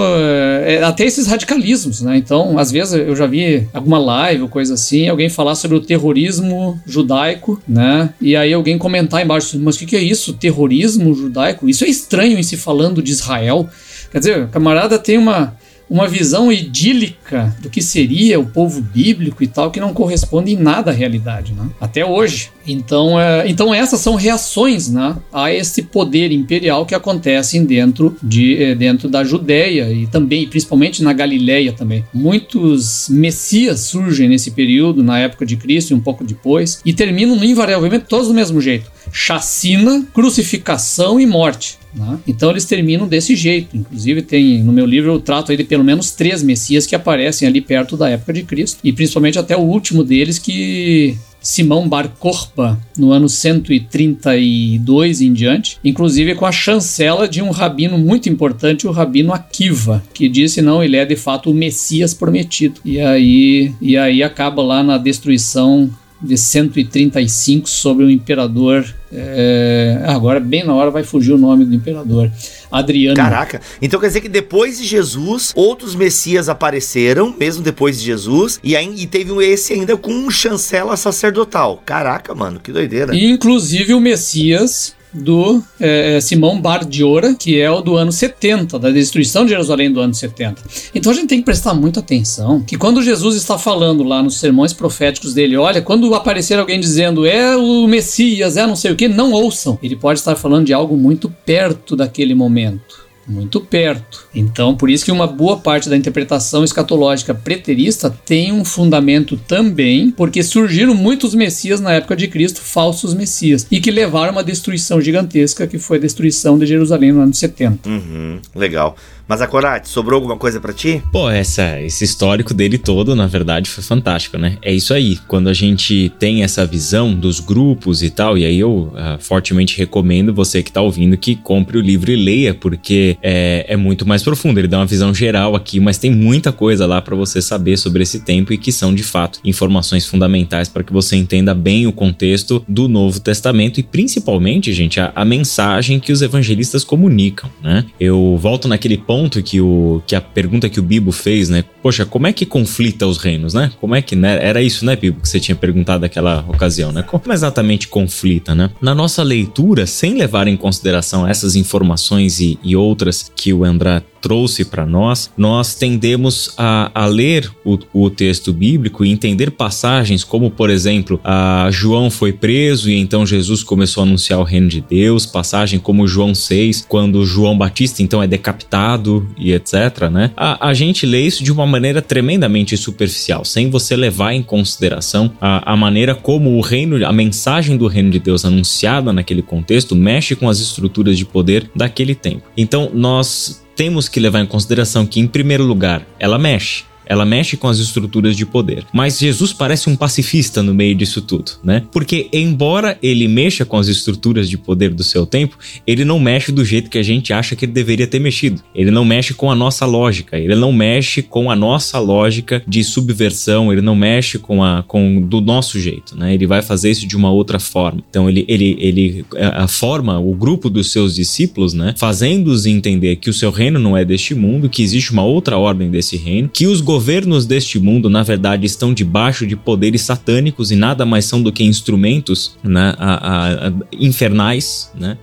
é, até esses radicalismos, né? Então, às vezes eu já vi alguma live ou coisa assim, alguém falar sobre o terrorismo judaico, né? E aí alguém comentar embaixo, mas o que, que é isso? Terrorismo judaico? Isso é estranho em se falando de Israel. Quer dizer, camarada tem uma uma visão idílica do que seria o povo bíblico e tal, que não corresponde em nada à realidade, né? Até hoje. Então, é, então essas são reações né, a esse poder imperial que acontecem dentro, de, eh, dentro da Judéia e também, principalmente na Galileia também. Muitos messias surgem nesse período, na época de Cristo e um pouco depois, e terminam invariavelmente todos do mesmo jeito. Chacina, crucificação e morte. né? Então eles terminam desse jeito. Inclusive tem no meu livro eu trato aí de pelo menos três messias que aparecem ali perto da época de Cristo e principalmente até o último deles que Simão Bar Korba, no ano 132 em diante, inclusive com a chancela de um rabino muito importante, o rabino Akiva, que disse não, ele é de fato o Messias prometido. E aí, e aí acaba lá na destruição de 135 sobre o imperador. é, agora, bem na hora, vai fugir o nome do imperador. Adriano. Caraca. Então quer dizer que depois de Jesus, outros messias apareceram, mesmo depois de Jesus, e, aí, e teve esse ainda com um chancela sacerdotal. Caraca, mano, que doideira. E, inclusive o Messias do é, Simão Bar Diora, que é o do ano 70, da destruição de Jerusalém do ano 70. Então a gente tem que prestar muita atenção que quando Jesus está falando lá nos sermões proféticos dele, olha, quando aparecer alguém dizendo é o Messias, é não sei o que, não ouçam. Ele pode estar falando de algo muito perto daquele momento muito perto. Então, por isso que uma boa parte da interpretação escatológica preterista tem um fundamento também, porque surgiram muitos messias na época de Cristo, falsos messias, e que levaram a uma destruição gigantesca, que foi a destruição de Jerusalém no ano 70. Uhum, legal. Mas a Corate, sobrou alguma coisa pra ti? Pô, essa, esse histórico dele todo, na verdade, foi fantástico, né? É isso aí. Quando a gente tem essa visão dos grupos e tal, e aí eu ah, fortemente recomendo você que tá ouvindo que compre o livro e leia, porque é, é muito mais profundo. Ele dá uma visão geral aqui, mas tem muita coisa lá para você saber sobre esse tempo e que são, de fato, informações fundamentais para que você entenda bem o contexto do Novo Testamento e, principalmente, gente, a, a mensagem que os evangelistas comunicam, né? Eu volto naquele ponto que, o, que a pergunta que o Bibo fez, né? Poxa, como é que conflita os reinos, né? Como é que, né? Era isso, né, Bibo, que você tinha perguntado naquela ocasião, né? Como exatamente conflita, né? Na nossa leitura, sem levar em consideração essas informações e, e outras que o André trouxe para nós, nós tendemos a, a ler o, o, texto bíblico e entender passagens como, por exemplo, a João foi preso e então Jesus começou a anunciar o reino de Deus, passagem como João 6, quando João Batista então é decapitado e etc, né? A, a gente lê isso de uma maneira tremendamente superficial, sem você levar em consideração a, a maneira como o reino, a mensagem do reino de Deus anunciada naquele contexto mexe com as estruturas de poder daquele tempo. Então, nós temos que levar em consideração que, em primeiro lugar, ela mexe. Ela mexe com as estruturas de poder. Mas Jesus parece um pacifista no meio disso tudo, né? Porque, embora ele mexa com as estruturas de poder do seu tempo, ele não mexe do jeito que a gente acha que ele deveria ter mexido. Ele não mexe com a nossa lógica, ele não mexe com a nossa lógica de subversão, ele não mexe com a com do nosso jeito, né? Ele vai fazer isso de uma outra forma. Então ele ele ele a, forma o grupo dos seus discípulos, né? Fazendo-os entender que o seu reino não é deste mundo, que existe uma outra ordem desse reino, que os governos deste mundo, na verdade, estão debaixo de poderes satânicos e nada mais são do que instrumentos né, a, a, a, infernais né,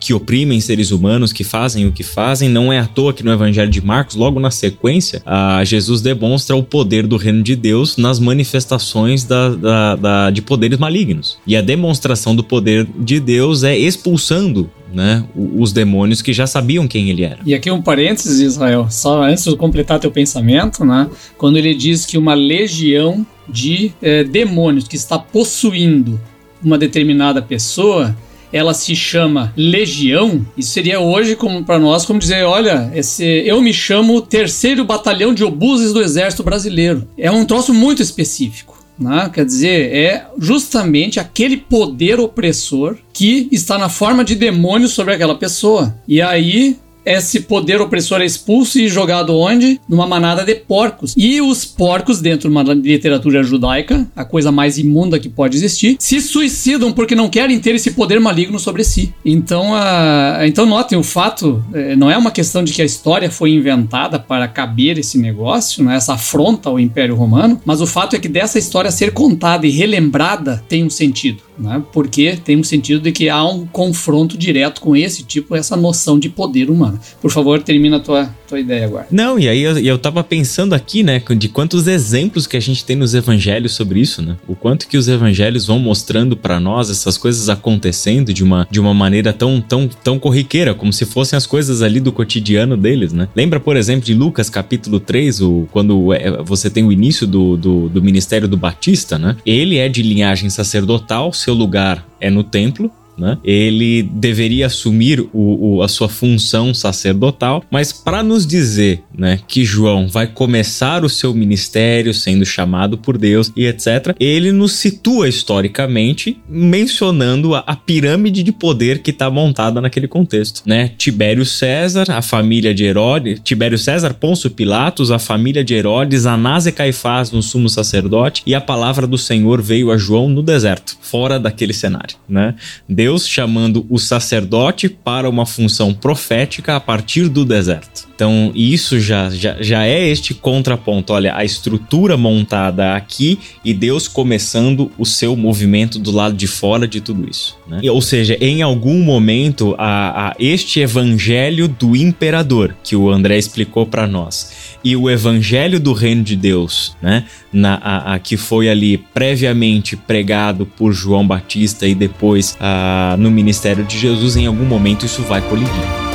que oprimem seres humanos, que fazem o que fazem. Não é à toa que no Evangelho de Marcos, logo na sequência, Jesus demonstra o poder do reino de Deus nas manifestações da, da, da, de poderes malignos. E a demonstração do poder de Deus é expulsando né, os demônios que já sabiam quem ele era. E aqui um parênteses, Israel, só antes de completar teu pensamento, né? Quando ele diz que uma legião de é, demônios que está possuindo uma determinada pessoa, ela se chama Legião, isso seria hoje como para nós como dizer, olha, esse eu me chamo Terceiro Batalhão de Obuses do Exército Brasileiro. É um troço muito específico. Né? Quer dizer, é justamente aquele poder opressor que está na forma de demônio sobre aquela pessoa. E aí esse poder opressor é expulso e jogado onde? Numa manada de porcos. E os porcos, dentro de uma literatura judaica, a coisa mais imunda que pode existir, se suicidam porque não querem ter esse poder maligno sobre si. Então, a... então notem, o fato é, não é uma questão de que a história foi inventada para caber esse negócio, né, essa afronta ao Império Romano, mas o fato é que dessa história ser contada e relembrada tem um sentido né? porque tem um sentido de que há um confronto direto com esse tipo, essa noção de poder humano. Por favor, termina a tua, tua ideia agora. Não, e aí eu, eu tava pensando aqui, né, de quantos exemplos que a gente tem nos evangelhos sobre isso, né? O quanto que os evangelhos vão mostrando para nós essas coisas acontecendo de uma, de uma maneira tão, tão, tão corriqueira, como se fossem as coisas ali do cotidiano deles, né? Lembra, por exemplo, de Lucas capítulo 3, o, quando é, você tem o início do, do, do ministério do Batista, né? Ele é de linhagem sacerdotal, seu lugar é no templo, né? Ele deveria assumir o, o, a sua função sacerdotal, mas para nos dizer né, que João vai começar o seu ministério sendo chamado por Deus e etc., ele nos situa historicamente mencionando a, a pirâmide de poder que está montada naquele contexto. Né? Tibério César, a família de Herodes, Tibério César, Pôncio Pilatos, a família de Herodes, Anás e Caifás no sumo sacerdote, e a palavra do Senhor veio a João no deserto, fora daquele cenário. Né? Deus chamando o sacerdote para uma função profética a partir do deserto. Então, isso já, já, já é este contraponto. Olha, a estrutura montada aqui e Deus começando o seu movimento do lado de fora de tudo isso. Né? Ou seja, em algum momento, a, a este evangelho do imperador que o André explicou para nós e o evangelho do reino de Deus, né, na, a, a, que foi ali previamente pregado por João Batista e depois a, no ministério de Jesus, em algum momento isso vai colidir.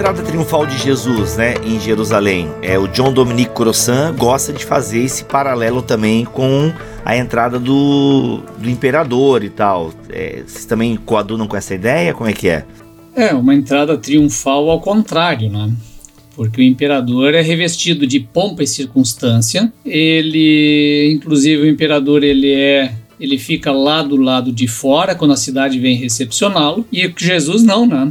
Entrada triunfal de Jesus, né, em Jerusalém? É o John Dominique Crossan gosta de fazer esse paralelo também com a entrada do, do imperador e tal. É, vocês também coadunam com essa ideia? Como é que é? É, uma entrada triunfal ao contrário, né? Porque o imperador é revestido de pompa e circunstância. Ele, inclusive, o imperador ele é ele fica lá do lado de fora quando a cidade vem recepcioná-lo. E Jesus não, né?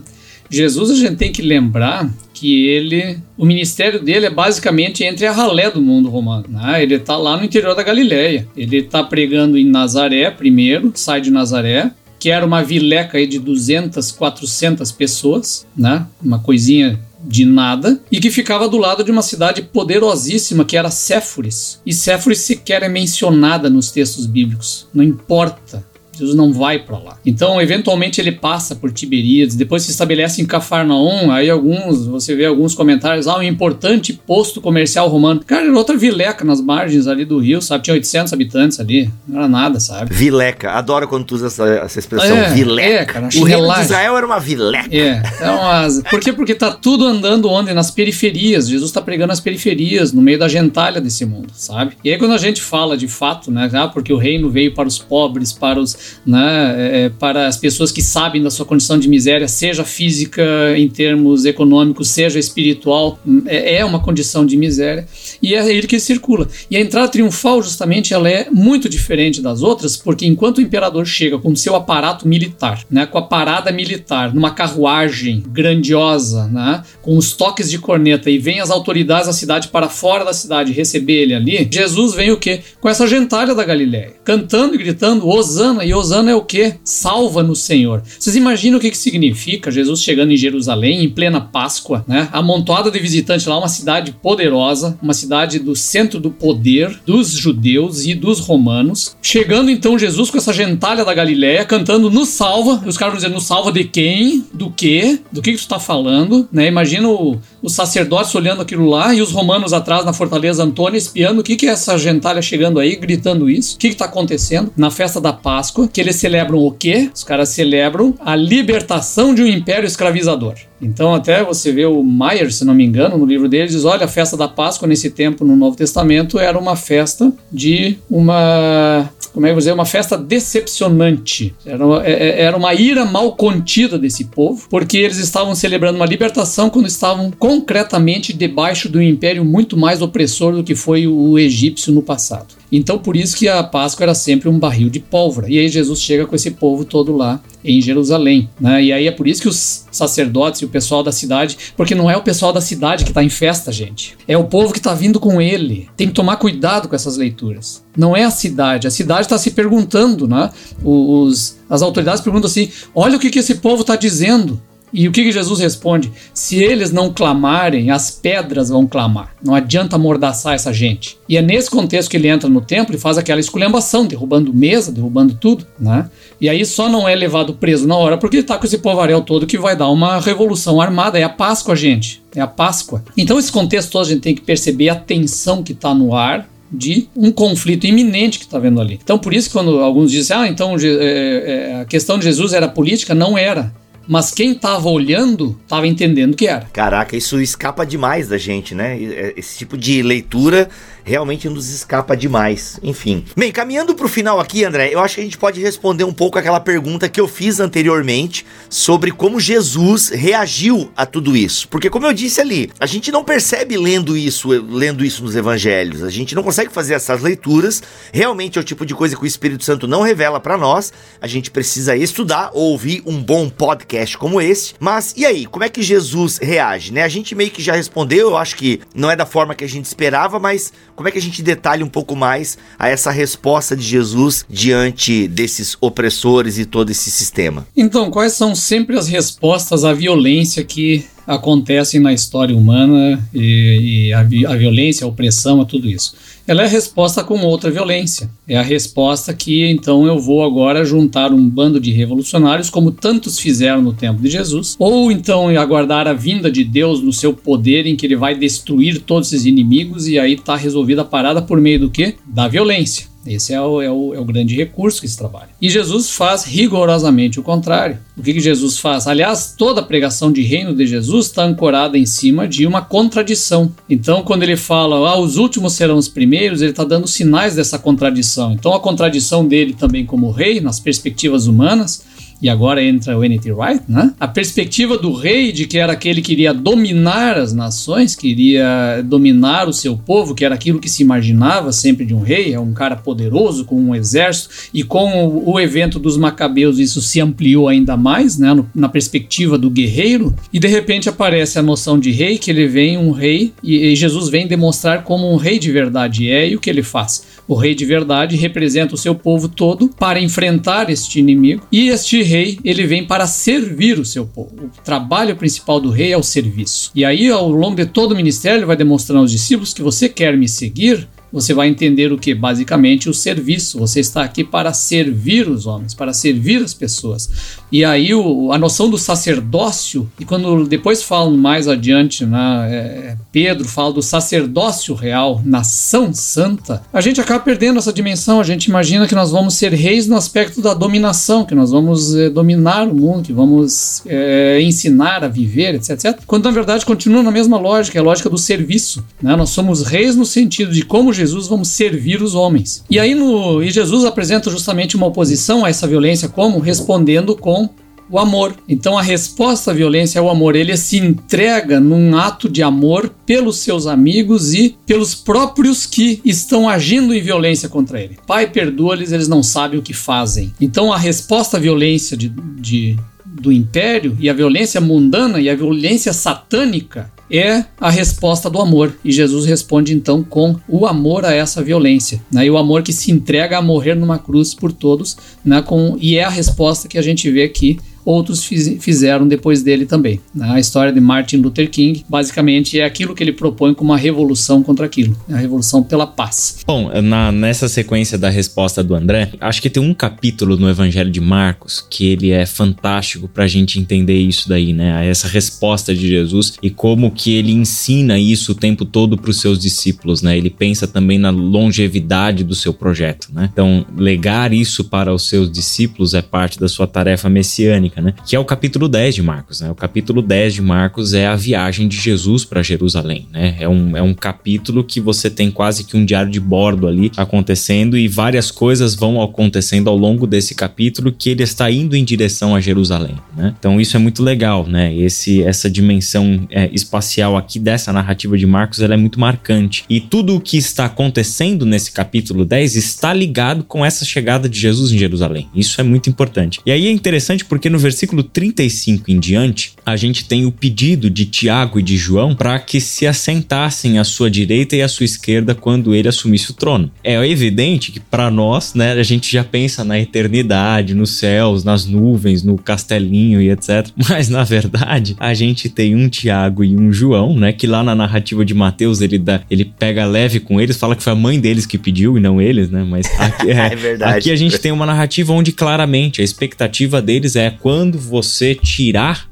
Jesus a gente tem que lembrar que ele, o ministério dele é basicamente entre a ralé do mundo romano. Né? Ele está lá no interior da Galileia. Ele está pregando em Nazaré primeiro, sai de Nazaré, que era uma vileca aí de 200, 400 pessoas, né? Uma coisinha de nada e que ficava do lado de uma cidade poderosíssima que era Séforis. E Séforis sequer é mencionada nos textos bíblicos. Não importa Jesus não vai para lá. Então, eventualmente ele passa por Tiberíades, depois se estabelece em Cafarnaum, aí alguns, você vê alguns comentários, ah, um importante posto comercial romano. Cara, era outra vileca nas margens ali do rio, sabe? Tinha 800 habitantes ali, não era nada, sabe? Vileca, adoro quando tu usa essa, essa expressão, é, vileca. É, cara, o reino de Israel era uma vileca. É, é uma... por quê? Porque tá tudo andando onde? Nas periferias, Jesus tá pregando nas periferias, no meio da gentalha desse mundo, sabe? E aí quando a gente fala de fato, né, ah, porque o reino veio para os pobres, para os né, é, é, para as pessoas que sabem da sua condição de miséria, seja física em termos econômicos, seja espiritual, é, é uma condição de miséria e é ele que circula. E a entrada triunfal, justamente, ela é muito diferente das outras, porque enquanto o imperador chega com seu aparato militar, né, com a parada militar, numa carruagem grandiosa, né, com os toques de corneta, e vem as autoridades da cidade para fora da cidade receber ele ali, Jesus vem o quê? Com essa gentalha da Galiléia, cantando e gritando, Osana e Osana é o quê? Salva-nos, Senhor. Vocês imaginam o que, que significa Jesus chegando em Jerusalém em plena Páscoa, né? Amontoada de visitantes lá, uma cidade poderosa, uma cidade do centro do poder dos judeus e dos romanos. Chegando então Jesus com essa gentalha da Galiléia cantando no salva. Os caras vão dizer no salva de quem? Do quê? Do que, que tu está falando? Né? Imagina o, os sacerdotes olhando aquilo lá e os romanos atrás na Fortaleza Antônia espiando o que, que é essa gentalha chegando aí, gritando isso. O que está acontecendo? Na festa da Páscoa, que eles celebram o quê? Os caras celebram a libertação de um império escravizador. Então, até você vê o Myers, se não me engano, no livro dele, diz: olha, a festa da Páscoa nesse tempo no Novo Testamento era uma festa de uma como é que dizer, uma festa decepcionante. Era uma, é, é, era uma ira mal contida desse povo, porque eles estavam celebrando uma libertação quando estavam concretamente debaixo do império muito mais opressor do que foi o egípcio no passado. Então, por isso que a Páscoa era sempre um barril de pólvora. E aí Jesus chega com esse povo todo lá em Jerusalém. Né? E aí é por isso que os sacerdotes e o pessoal da cidade, porque não é o pessoal da cidade que está em festa, gente. É o povo que está vindo com ele. Tem que tomar cuidado com essas leituras. Não é a cidade. A cidade está se perguntando, né? Os, as autoridades perguntam assim: olha o que, que esse povo está dizendo. E o que, que, Jesus responde? Se eles não clamarem, as pedras vão clamar. Não adianta amordaçar essa gente. E é nesse contexto que ele entra no templo e faz aquela esculhambação, derrubando mesa, derrubando tudo, né? E aí só não é levado preso na hora porque ele tá com esse povaréu todo que vai dar uma revolução armada. É a Páscoa, gente. É a Páscoa. Então esse contexto todo a gente tem que perceber a tensão que está no ar de um conflito iminente que está vendo ali. Então, por isso, quando alguns dizem, ah, então é, é, a questão de Jesus era política, não era mas quem tava olhando tava entendendo que era. Caraca, isso escapa demais da gente, né? Esse tipo de leitura realmente nos escapa demais. Enfim. Bem, caminhando pro final aqui, André, eu acho que a gente pode responder um pouco aquela pergunta que eu fiz anteriormente sobre como Jesus reagiu a tudo isso. Porque como eu disse ali, a gente não percebe lendo isso, lendo isso nos evangelhos. A gente não consegue fazer essas leituras. Realmente é o tipo de coisa que o Espírito Santo não revela para nós. A gente precisa estudar ou ouvir um bom podcast como esse. Mas e aí, como é que Jesus reage, né? A gente meio que já respondeu, eu acho que não é da forma que a gente esperava, mas como é que a gente detalha um pouco mais a essa resposta de Jesus diante desses opressores e todo esse sistema? Então, quais são sempre as respostas à violência que acontecem na história humana e, e a, a, violência, a opressão, a tudo isso. Ela é resposta com outra violência. É a resposta que então eu vou agora juntar um bando de revolucionários, como tantos fizeram no tempo de Jesus, ou então aguardar a vinda de Deus no seu poder, em que ele vai destruir todos esses inimigos e aí está resolvida a parada por meio do que? Da violência. Esse é o, é, o, é o, grande recurso que se trabalha. E Jesus faz rigorosamente o contrário. O que, que Jesus faz? Aliás, toda a pregação de reino de Jesus está ancorada em cima de uma contradição. Então, quando ele fala, ah, os últimos serão os primeiros, ele está dando sinais dessa contradição. Então, a contradição dele também como rei, nas perspectivas humanas, e agora entra o N.T. Wright, né? A perspectiva do rei de que era aquele que iria dominar as nações, que iria dominar o seu povo, que era aquilo que se imaginava sempre de um rei, é um cara poderoso com um exército, e com o evento dos macabeus isso se ampliou ainda mais, né? na perspectiva do guerreiro, e de repente aparece a noção de rei, que ele vem um rei, e Jesus vem demonstrar como um rei de verdade é, e o que ele faz? O rei de verdade representa o seu povo todo para enfrentar este inimigo, e este rei, ele vem para servir o seu povo. O trabalho principal do rei é o serviço. E aí, ao longo de todo o ministério, ele vai demonstrando aos discípulos que você quer me seguir, você vai entender o que? Basicamente o serviço. Você está aqui para servir os homens, para servir as pessoas. E aí o, a noção do sacerdócio, e quando depois falam mais adiante, né, é, Pedro fala do sacerdócio real, nação santa, a gente acaba perdendo essa dimensão. A gente imagina que nós vamos ser reis no aspecto da dominação, que nós vamos é, dominar o mundo, que vamos é, ensinar a viver, etc, etc. Quando na verdade continua na mesma lógica, é a lógica do serviço. Né? Nós somos reis no sentido de como Jesus vamos servir os homens. E aí no, e Jesus apresenta justamente uma oposição a essa violência como respondendo com o amor. Então a resposta à violência é o amor. Ele se entrega num ato de amor pelos seus amigos e pelos próprios que estão agindo em violência contra ele. Pai, perdoa-lhes, eles não sabem o que fazem. Então a resposta à violência de, de do império e a violência mundana e a violência satânica é a resposta do amor. E Jesus responde então com o amor a essa violência. Né? E o amor que se entrega a morrer numa cruz por todos. Né? Com, e é a resposta que a gente vê aqui outros fiz, fizeram depois dele também. Né? A história de Martin Luther King, basicamente, é aquilo que ele propõe como uma revolução contra aquilo, a revolução pela paz. Bom, na, nessa sequência da resposta do André, acho que tem um capítulo no Evangelho de Marcos que ele é fantástico para a gente entender isso daí, né? Essa resposta de Jesus e como que ele ensina isso o tempo todo para os seus discípulos, né? Ele pensa também na longevidade do seu projeto, né? Então, legar isso para os seus discípulos é parte da sua tarefa messiânica né? Que é o capítulo 10 de Marcos, né? O capítulo 10 de Marcos é a viagem de Jesus para Jerusalém, né? É um, é um capítulo que você tem quase que um diário de bordo ali acontecendo e várias coisas vão acontecendo ao longo desse capítulo que ele está indo em direção a Jerusalém, né? Então isso é muito legal, né? Esse, essa dimensão é, espacial aqui dessa narrativa de Marcos, ela é muito marcante. E tudo o que está acontecendo nesse capítulo 10 está ligado com essa chegada de Jesus em Jerusalém. Isso é muito importante. E aí é interessante porque no no versículo 35 em diante, a gente tem o pedido de Tiago e de João para que se assentassem à sua direita e à sua esquerda quando ele assumisse o trono. É evidente que para nós, né, a gente já pensa na eternidade, nos céus, nas nuvens, no castelinho e etc. Mas na verdade, a gente tem um Tiago e um João, né, que lá na narrativa de Mateus ele dá, ele pega leve com eles, fala que foi a mãe deles que pediu e não eles, né? Mas aqui, é, é verdade. aqui a gente tem uma narrativa onde claramente a expectativa deles é quando você tirar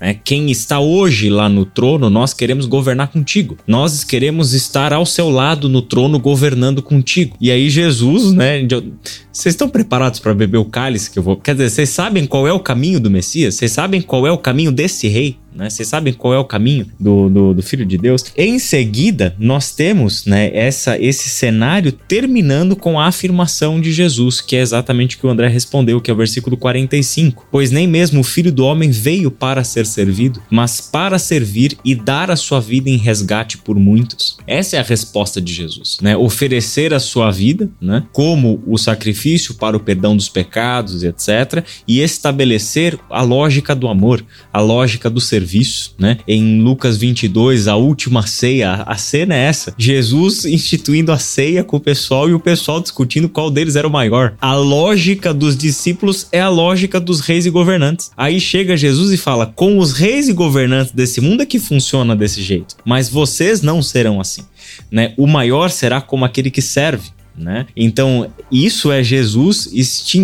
né, quem está hoje lá no trono, nós queremos governar contigo. Nós queremos estar ao seu lado no trono governando contigo. E aí Jesus, né? Vocês estão preparados para beber o cálice que eu vou? Quer dizer, vocês sabem qual é o caminho do Messias? Vocês sabem qual é o caminho desse rei? Né? Vocês sabem qual é o caminho do, do, do, Filho de Deus? Em seguida, nós temos né, essa, esse cenário terminando com a afirmação de Jesus, que é exatamente o que o André respondeu, que é o versículo 45. Pois nem mesmo o Filho do Homem veio para ser servido, mas para servir e dar a sua vida em resgate por muitos. Essa é a resposta de Jesus, né? Oferecer a sua vida, né? Como o sacrifício para o perdão dos pecados, etc. E estabelecer a lógica do amor, a lógica do serviço serviço, né? Em Lucas 22, a última ceia, a cena é essa: Jesus instituindo a ceia com o pessoal e o pessoal discutindo qual deles era o maior. A lógica dos discípulos é a lógica dos reis e governantes. Aí chega Jesus e fala: com os reis e governantes desse mundo é que funciona desse jeito, mas vocês não serão assim. Né? O maior será como aquele que serve né? Então, isso é Jesus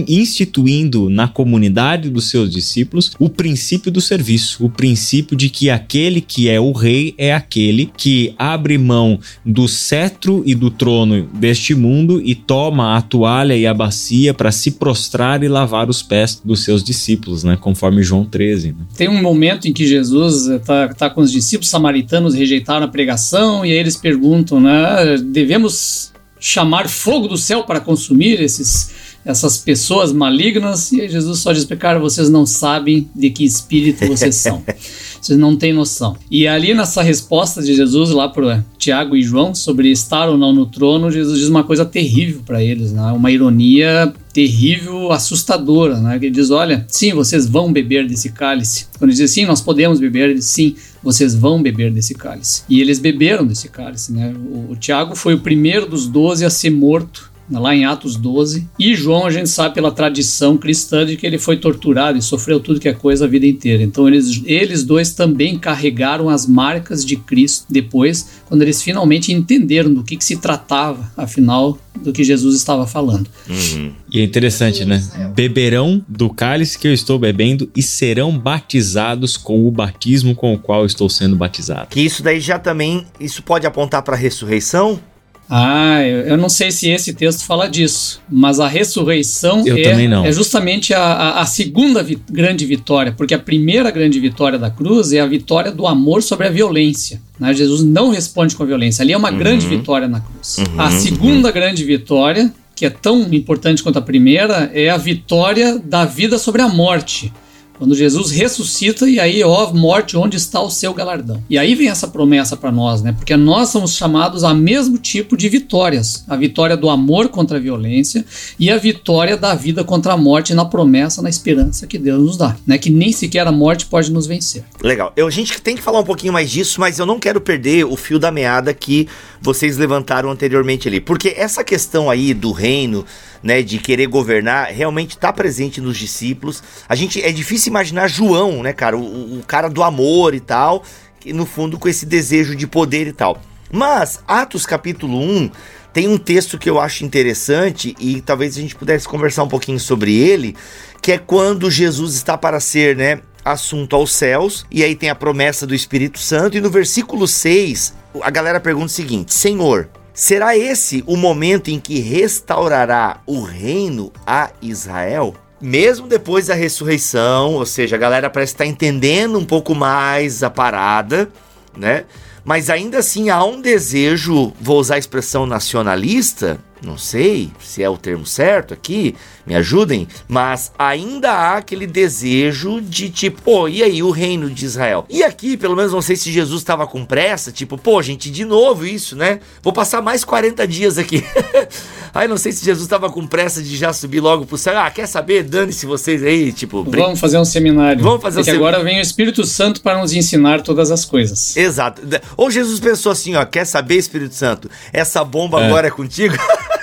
instituindo na comunidade dos seus discípulos o princípio do serviço, o princípio de que aquele que é o rei é aquele que abre mão do cetro e do trono deste mundo e toma a toalha e a bacia para se prostrar e lavar os pés dos seus discípulos, né? Conforme João 13. Né? Tem um momento em que Jesus está tá com os discípulos samaritanos rejeitaram a pregação e aí eles perguntam, né? Devemos chamar fogo do céu para consumir esses, essas pessoas malignas. E Jesus só diz: Cara, vocês não sabem de que espírito vocês são. Vocês não têm noção. E ali nessa resposta de Jesus lá para Tiago e João sobre estar ou não no trono, Jesus diz uma coisa terrível para eles, né? uma ironia terrível, assustadora, né? Ele diz: Olha, sim, vocês vão beber desse cálice. Quando ele diz sim, nós podemos beber, ele diz, sim, vocês vão beber desse cálice. E eles beberam desse cálice, né? O, o Tiago foi o primeiro dos doze a ser morto lá em Atos 12. E João, a gente sabe pela tradição cristã de que ele foi torturado e sofreu tudo que é coisa a vida inteira. Então eles, eles dois também carregaram as marcas de Cristo depois, quando eles finalmente entenderam do que, que se tratava, afinal, do que Jesus estava falando. Uhum. E é interessante, né? Beberão do cálice que eu estou bebendo e serão batizados com o batismo com o qual estou sendo batizado. Que isso daí já também, isso pode apontar para a ressurreição? Ah, eu não sei se esse texto fala disso, mas a ressurreição é, é, justamente a, a, a segunda vi grande vitória, porque a primeira grande vitória da cruz é a vitória do amor sobre a violência. Né? Jesus não responde com a violência, ali é uma uhum. grande vitória na cruz. Uhum, a segunda uhum. grande vitória, que é tão importante quanto a primeira, é a vitória da vida sobre a morte Quando Jesus ressuscita e aí, ó, morte, onde está o seu galardão? E aí vem essa promessa para nós, né? Porque nós somos chamados a mesmo tipo de vitórias: a vitória do amor contra a violência e a vitória da vida contra a morte na promessa, na esperança que Deus nos dá, né? Que nem sequer a morte pode nos vencer. Legal. Eu, a gente tem que falar um pouquinho mais disso, mas eu não quero perder o fio da meada que vocês levantaram anteriormente ali, porque essa questão aí do reino né, de querer governar, realmente está presente nos discípulos. A gente é difícil imaginar João, né, cara, o, o cara do amor e tal, que no fundo com esse desejo de poder e tal. Mas Atos capítulo 1 tem um texto que eu acho interessante e talvez a gente pudesse conversar um pouquinho sobre ele, que é quando Jesus está para ser, né, assunto aos céus, e aí tem a promessa do Espírito Santo, e no versículo 6, a galera pergunta o seguinte: Senhor, Será esse o momento em que restaurará o reino a Israel? Mesmo depois da ressurreição, ou seja, a galera parece estar entendendo um pouco mais a parada, né? Mas ainda assim há um desejo, vou usar a expressão nacionalista, não sei se é o termo certo aqui, me ajudem, mas ainda há aquele desejo de tipo, pô, e aí o reino de Israel? E aqui, pelo menos não sei se Jesus estava com pressa, tipo, pô, gente, de novo isso, né? Vou passar mais 40 dias aqui. aí não sei se Jesus estava com pressa de já subir logo pro céu. Ah, quer saber? Dane-se vocês aí, tipo. Vamos fazer um seminário. Vamos fazer um seminário. agora vem o Espírito Santo para nos ensinar todas as coisas. Exato. Ou Jesus pensou assim, ó, quer saber, Espírito Santo? Essa bomba é. agora é contigo?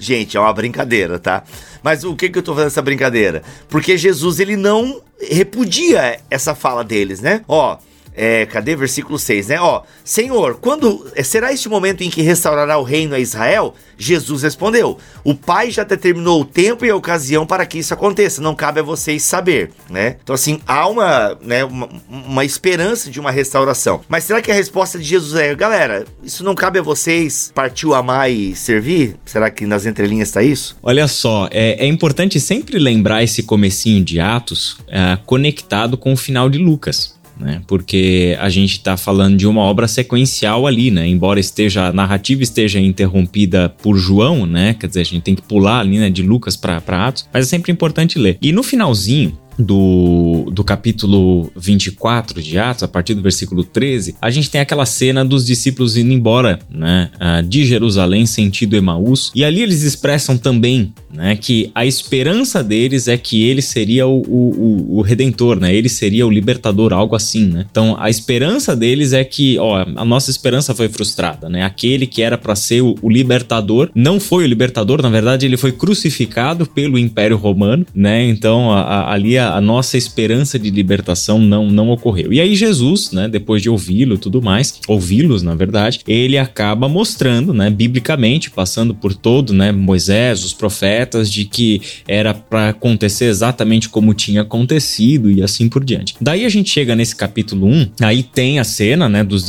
Gente, é uma brincadeira, tá? Mas o que que eu tô fazendo essa brincadeira? Porque Jesus, ele não repudia essa fala deles, né? Ó, é, cadê versículo 6, né? Ó, Senhor, quando é, será este momento em que restaurará o reino a Israel? Jesus respondeu: O Pai já determinou o tempo e a ocasião para que isso aconteça. Não cabe a vocês saber, né? Então assim há uma, né, uma, uma esperança de uma restauração. Mas será que a resposta de Jesus é, galera, isso não cabe a vocês? Partiu amar e servir? Será que nas entrelinhas está isso? Olha só, é, é, importante sempre lembrar esse comecinho de Atos é, conectado com o final de Lucas né? Porque a gente está falando de uma obra sequencial ali, né? Embora esteja a narrativa esteja interrompida por João, né? Quer dizer, a gente tem que pular ali, né? De Lucas para Atos, mas é sempre importante ler. E no finalzinho, do, do capítulo 24 de Atos, a partir do versículo 13, a gente tem aquela cena dos discípulos indo embora, né, de Jerusalém, sentido Emaús, e ali eles expressam também, né, que a esperança deles é que ele seria o, o, o redentor, né, ele seria o libertador, algo assim, né. Então, a esperança deles é que, ó, a nossa esperança foi frustrada, né, aquele que era para ser o, o libertador, não foi o libertador, na verdade ele foi crucificado pelo Império Romano, né, então a, a, ali a, a nossa esperança de libertação não, não ocorreu. E aí Jesus, né, depois de ouvi-lo e tudo mais, ouvi-los, na verdade, ele acaba mostrando, né, biblicamente, passando por todo, né, Moisés, os profetas, de que era para acontecer exatamente como tinha acontecido e assim por diante. Daí a gente chega nesse capítulo 1, aí tem a cena, né, dos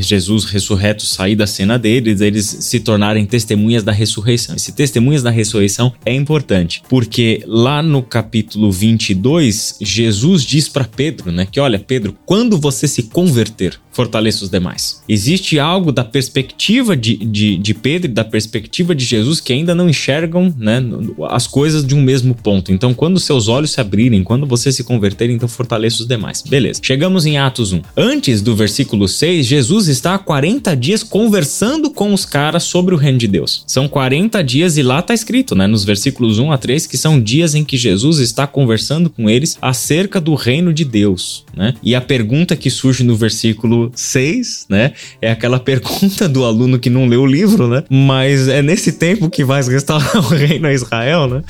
Jesus ressurreto sair da cena deles, eles se tornarem testemunhas da ressurreição. Esse testemunhas da ressurreição é importante, porque lá no capítulo 22 2, Jesus diz para Pedro, né, que olha, Pedro, quando você se converter, fortaleça os demais. Existe algo da perspectiva de, de, de Pedro e da perspectiva de Jesus que ainda não enxergam né, as coisas de um mesmo ponto. Então, quando seus olhos se abrirem, quando você se converter, então fortaleça os demais. Beleza. Chegamos em Atos 1. Antes do versículo 6, Jesus está há 40 dias conversando com os caras sobre o reino de Deus. São 40 dias e lá está escrito, né, nos versículos 1 a 3, que são dias em que Jesus está conversando com eles acerca do reino de Deus, né? E a pergunta que surge no versículo 6, né? É aquela pergunta do aluno que não leu o livro, né? Mas é nesse tempo que vai restaurar o reino a Israel, né?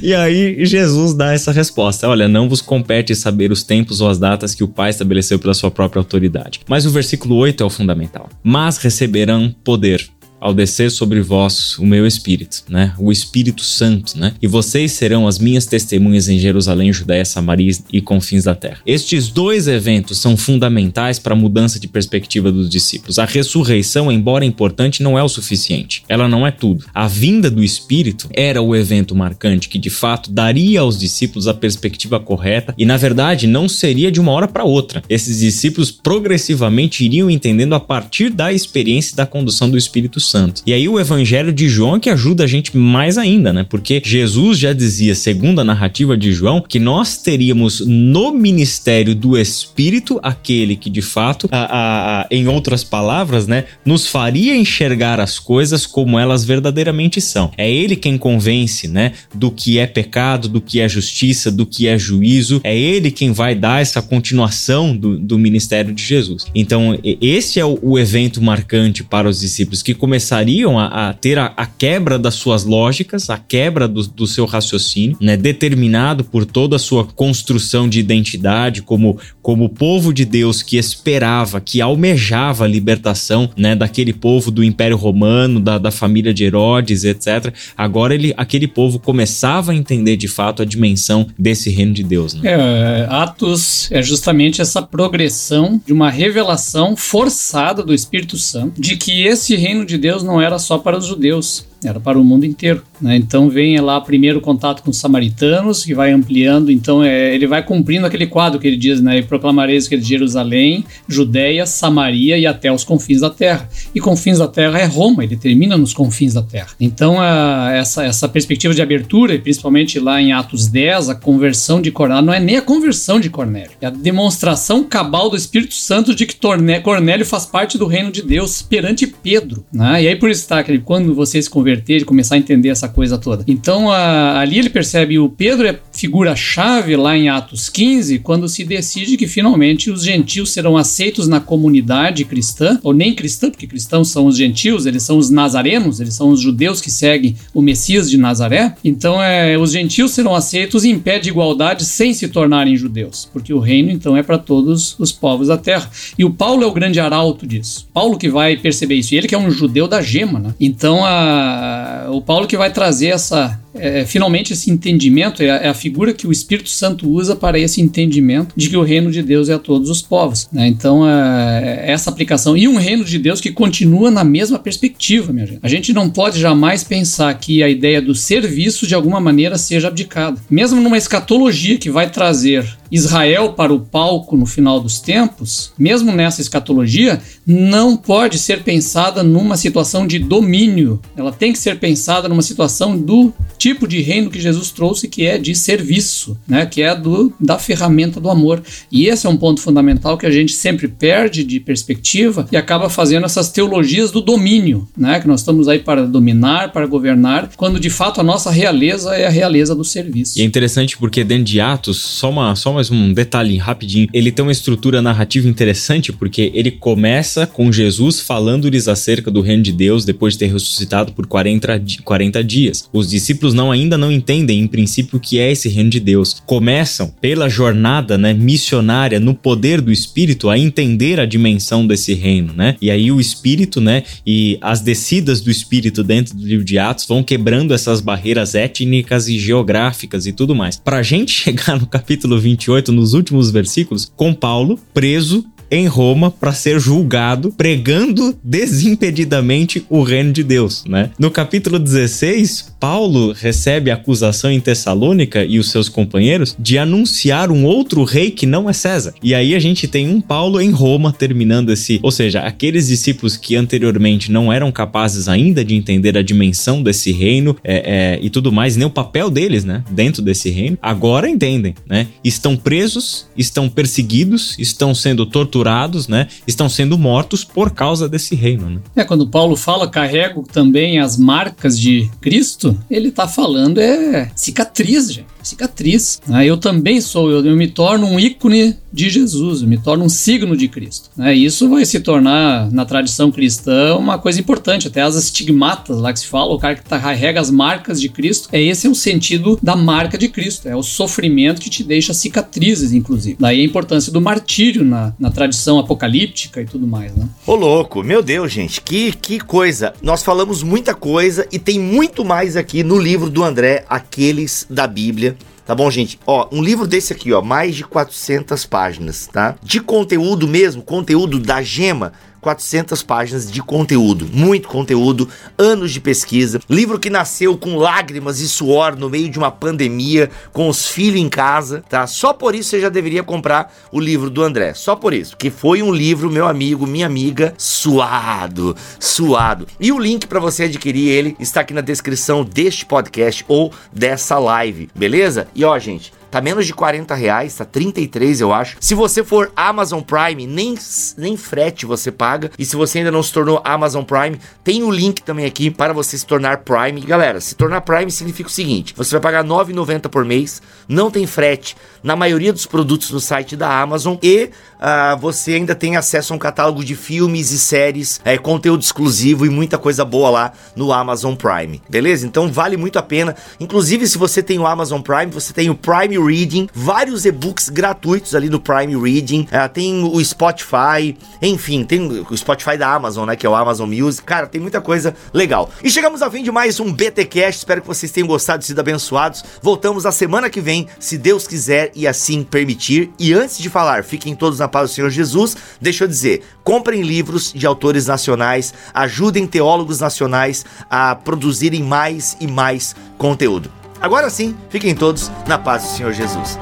E aí Jesus dá essa resposta: olha, não vos compete saber os tempos ou as datas que o Pai estabeleceu pela sua própria autoridade. Mas o versículo 8 é o fundamental. Mas receberão poder ao descer sobre vós o meu espírito, né? O Espírito Santo, né? E vocês serão as minhas testemunhas em Jerusalém, Judéia, Samaria e confins da terra. Estes dois eventos são fundamentais para a mudança de perspectiva dos discípulos. A ressurreição, embora importante, não é o suficiente. Ela não é tudo. A vinda do Espírito era o evento marcante que de fato daria aos discípulos a perspectiva correta e na verdade não seria de uma hora para outra. Esses discípulos progressivamente iriam entendendo a partir da experiência da condução do Espírito Santo Santo. E aí o Evangelho de João é que ajuda a gente mais ainda, né? Porque Jesus já dizia, segundo a narrativa de João, que nós teríamos no ministério do Espírito aquele que de fato, a, a, a, em outras palavras, né, nos faria enxergar as coisas como elas verdadeiramente são. É ele quem convence, né, do que é pecado, do que é justiça, do que é juízo. É ele quem vai dar essa continuação do, do ministério de Jesus. Então, esse é o, o evento marcante para os discípulos que começariam a, a ter a, a, quebra das suas lógicas, a quebra do, do seu raciocínio, né, determinado por toda a sua construção de identidade como, como povo de Deus que esperava, que almejava a libertação né, daquele povo do Império Romano, da, da família de Herodes, etc. Agora ele, aquele povo começava a entender de fato a dimensão desse reino de Deus. Né? É, Atos é justamente essa progressão de uma revelação forçada do Espírito Santo de que esse reino de Deus não era só para os judeus, era para o mundo inteiro. Né? Então vem lá primeiro contato com os samaritanos, que vai ampliando, então é, ele vai cumprindo aquele quadro que ele diz, né? E proclamareis que é de Jerusalém, Judéia, Samaria e até os confins da terra. E confins da terra é Roma, ele termina nos confins da terra. Então a, essa, essa perspectiva de abertura, principalmente lá em Atos 10, a conversão de Cornélio, não é nem a conversão de Cornélio, é a demonstração cabal do Espírito Santo de que Cornélio faz parte do reino de Deus perante Pedro. Né? E aí por isso está quando você se converter e começar a entender essa coisa toda. Então a, ali ele percebe o Pedro é figura-chave lá em Atos 15, quando se decide que finalmente os gentios serão aceitos na comunidade cristã, ou nem cristã, porque cristãos são os gentios, eles são os nazarenos, eles são os judeus que seguem o Messias de Nazaré. Então é, os gentios serão aceitos em pé de igualdade sem se tornarem judeus, porque o reino então é para todos os povos da terra. E o Paulo é o grande arauto disso. Paulo que vai perceber isso, e ele que é um judeu da gema, né? Então a, o Paulo que vai trazer essa é, finalmente esse entendimento é a, é a, figura que o Espírito Santo usa para esse entendimento de que o reino de Deus é a todos os povos. Né? Então, é, essa aplicação. E um reino de Deus que continua na mesma perspectiva, minha gente. A gente não pode jamais pensar que a ideia do serviço de alguma maneira seja abdicada. Mesmo numa escatologia que vai trazer Israel para o palco no final dos tempos, mesmo nessa escatologia, não pode ser pensada numa situação de domínio. Ela tem que ser pensada numa situação do tipo de reino que Jesus trouxe, que é de serviço, né? que é do, da ferramenta do amor. E esse é um ponto fundamental que a gente sempre perde de perspectiva e acaba fazendo essas teologias do domínio, né? que nós estamos aí para dominar, para governar, quando de fato a nossa realeza é a realeza do serviço. E é interessante porque dentro de Atos, só, uma, só mais um detalhe rapidinho, ele tem uma estrutura narrativa interessante porque ele começa com Jesus falando-lhes acerca do reino de Deus depois de ter ressuscitado por 40, 40 dias. Os discípulos não ainda não entendem em princípio o que é esse reino de Deus. Começam pela jornada, né, missionária no poder do espírito a entender a dimensão desse reino, né? E aí o espírito, né, e as descidas do espírito dentro do livro de Atos vão quebrando essas barreiras étnicas e geográficas e tudo mais. Pra gente chegar no capítulo 28, nos últimos versículos, com Paulo preso em Roma para ser julgado pregando desimpedidamente o reino de Deus, né? No capítulo 16, Paulo recebe a acusação em Tessalônica e os seus companheiros de anunciar um outro rei que não é César. E aí a gente tem um Paulo em Roma terminando esse, ou seja, aqueles discípulos que anteriormente não eram capazes ainda de entender a dimensão desse reino é, é, e tudo mais, nem o papel deles, né, dentro desse reino, agora entendem, né? Estão presos, estão perseguidos, estão sendo torturados torturados, né? Estão sendo mortos por causa desse reino, né? É, quando Paulo fala carrego também as marcas de Cristo, ele está falando é cicatriz, gente cicatriz. Né? Eu também sou, eu, eu, me torno um ícone de Jesus, eu me torno um signo de Cristo. Né? Isso vai se tornar, na tradição cristã, uma coisa importante. Até as estigmatas lá que se fala, o cara que tá, carrega as marcas de Cristo, é esse é o sentido da marca de Cristo, é o sofrimento que te deixa cicatrizes, inclusive. Daí a importância do martírio na, na tradição apocalíptica e tudo mais, né? Ô louco, meu Deus, gente, que, que coisa. Nós falamos muita coisa e tem muito mais aqui no livro do André, Aqueles da Bíblia Tá bom, gente? Ó, um livro desse aqui, ó, mais de 400 páginas, tá? De conteúdo mesmo, conteúdo da gema, 400 páginas de conteúdo, muito conteúdo, anos de pesquisa, livro que nasceu com lágrimas e suor no meio de uma pandemia, com os filhos em casa, tá? Só por isso você já deveria comprar o livro do André, só por isso, que foi um livro, meu amigo, minha amiga, suado, suado. E o link para você adquirir ele está aqui na descrição deste podcast ou dessa live, beleza? E ó, gente, Tá menos de 40 reais, tá 33 eu acho. Se você for Amazon Prime, nem, nem frete você paga. E se você ainda não se tornou Amazon Prime, tem o link também aqui para você se tornar Prime. E galera, se tornar Prime significa o seguinte: você vai pagar 9,90 por mês, não tem frete na maioria dos produtos no site da Amazon e uh, você ainda tem acesso a um catálogo de filmes e séries, é, conteúdo exclusivo e muita coisa boa lá no Amazon Prime, beleza? Então vale muito a pena. Inclusive, se você tem o Amazon Prime, você tem o Prime Reading, vários e-books gratuitos ali no Prime Reading, uh, tem o Spotify, enfim, tem o Spotify da Amazon, né, que é o Amazon Music. Cara, tem muita coisa legal. E chegamos ao fim de mais um BTcast. Espero que vocês tenham gostado sido abençoados. Voltamos a semana que vem, se Deus quiser e assim permitir. E antes de falar, fiquem todos na paz do Senhor Jesus. Deixa eu dizer, comprem livros de autores nacionais, ajudem teólogos nacionais a produzirem mais e mais conteúdo. Agora sim, fiquem todos na paz do Senhor Jesus.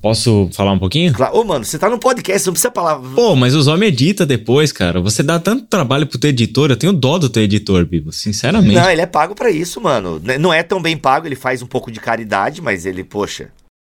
Posso falar um pouquinho? Claro. Ô, mano, você tá no podcast, não precisa palavra. Pô, mas os homens edita depois, cara. Você dá tanto trabalho pro teu editor, eu tenho dó do teu editor, Bibo, sinceramente. Não, ele é pago para isso, mano. Não é tão bem pago, ele faz um pouco de caridade, mas ele, poxa.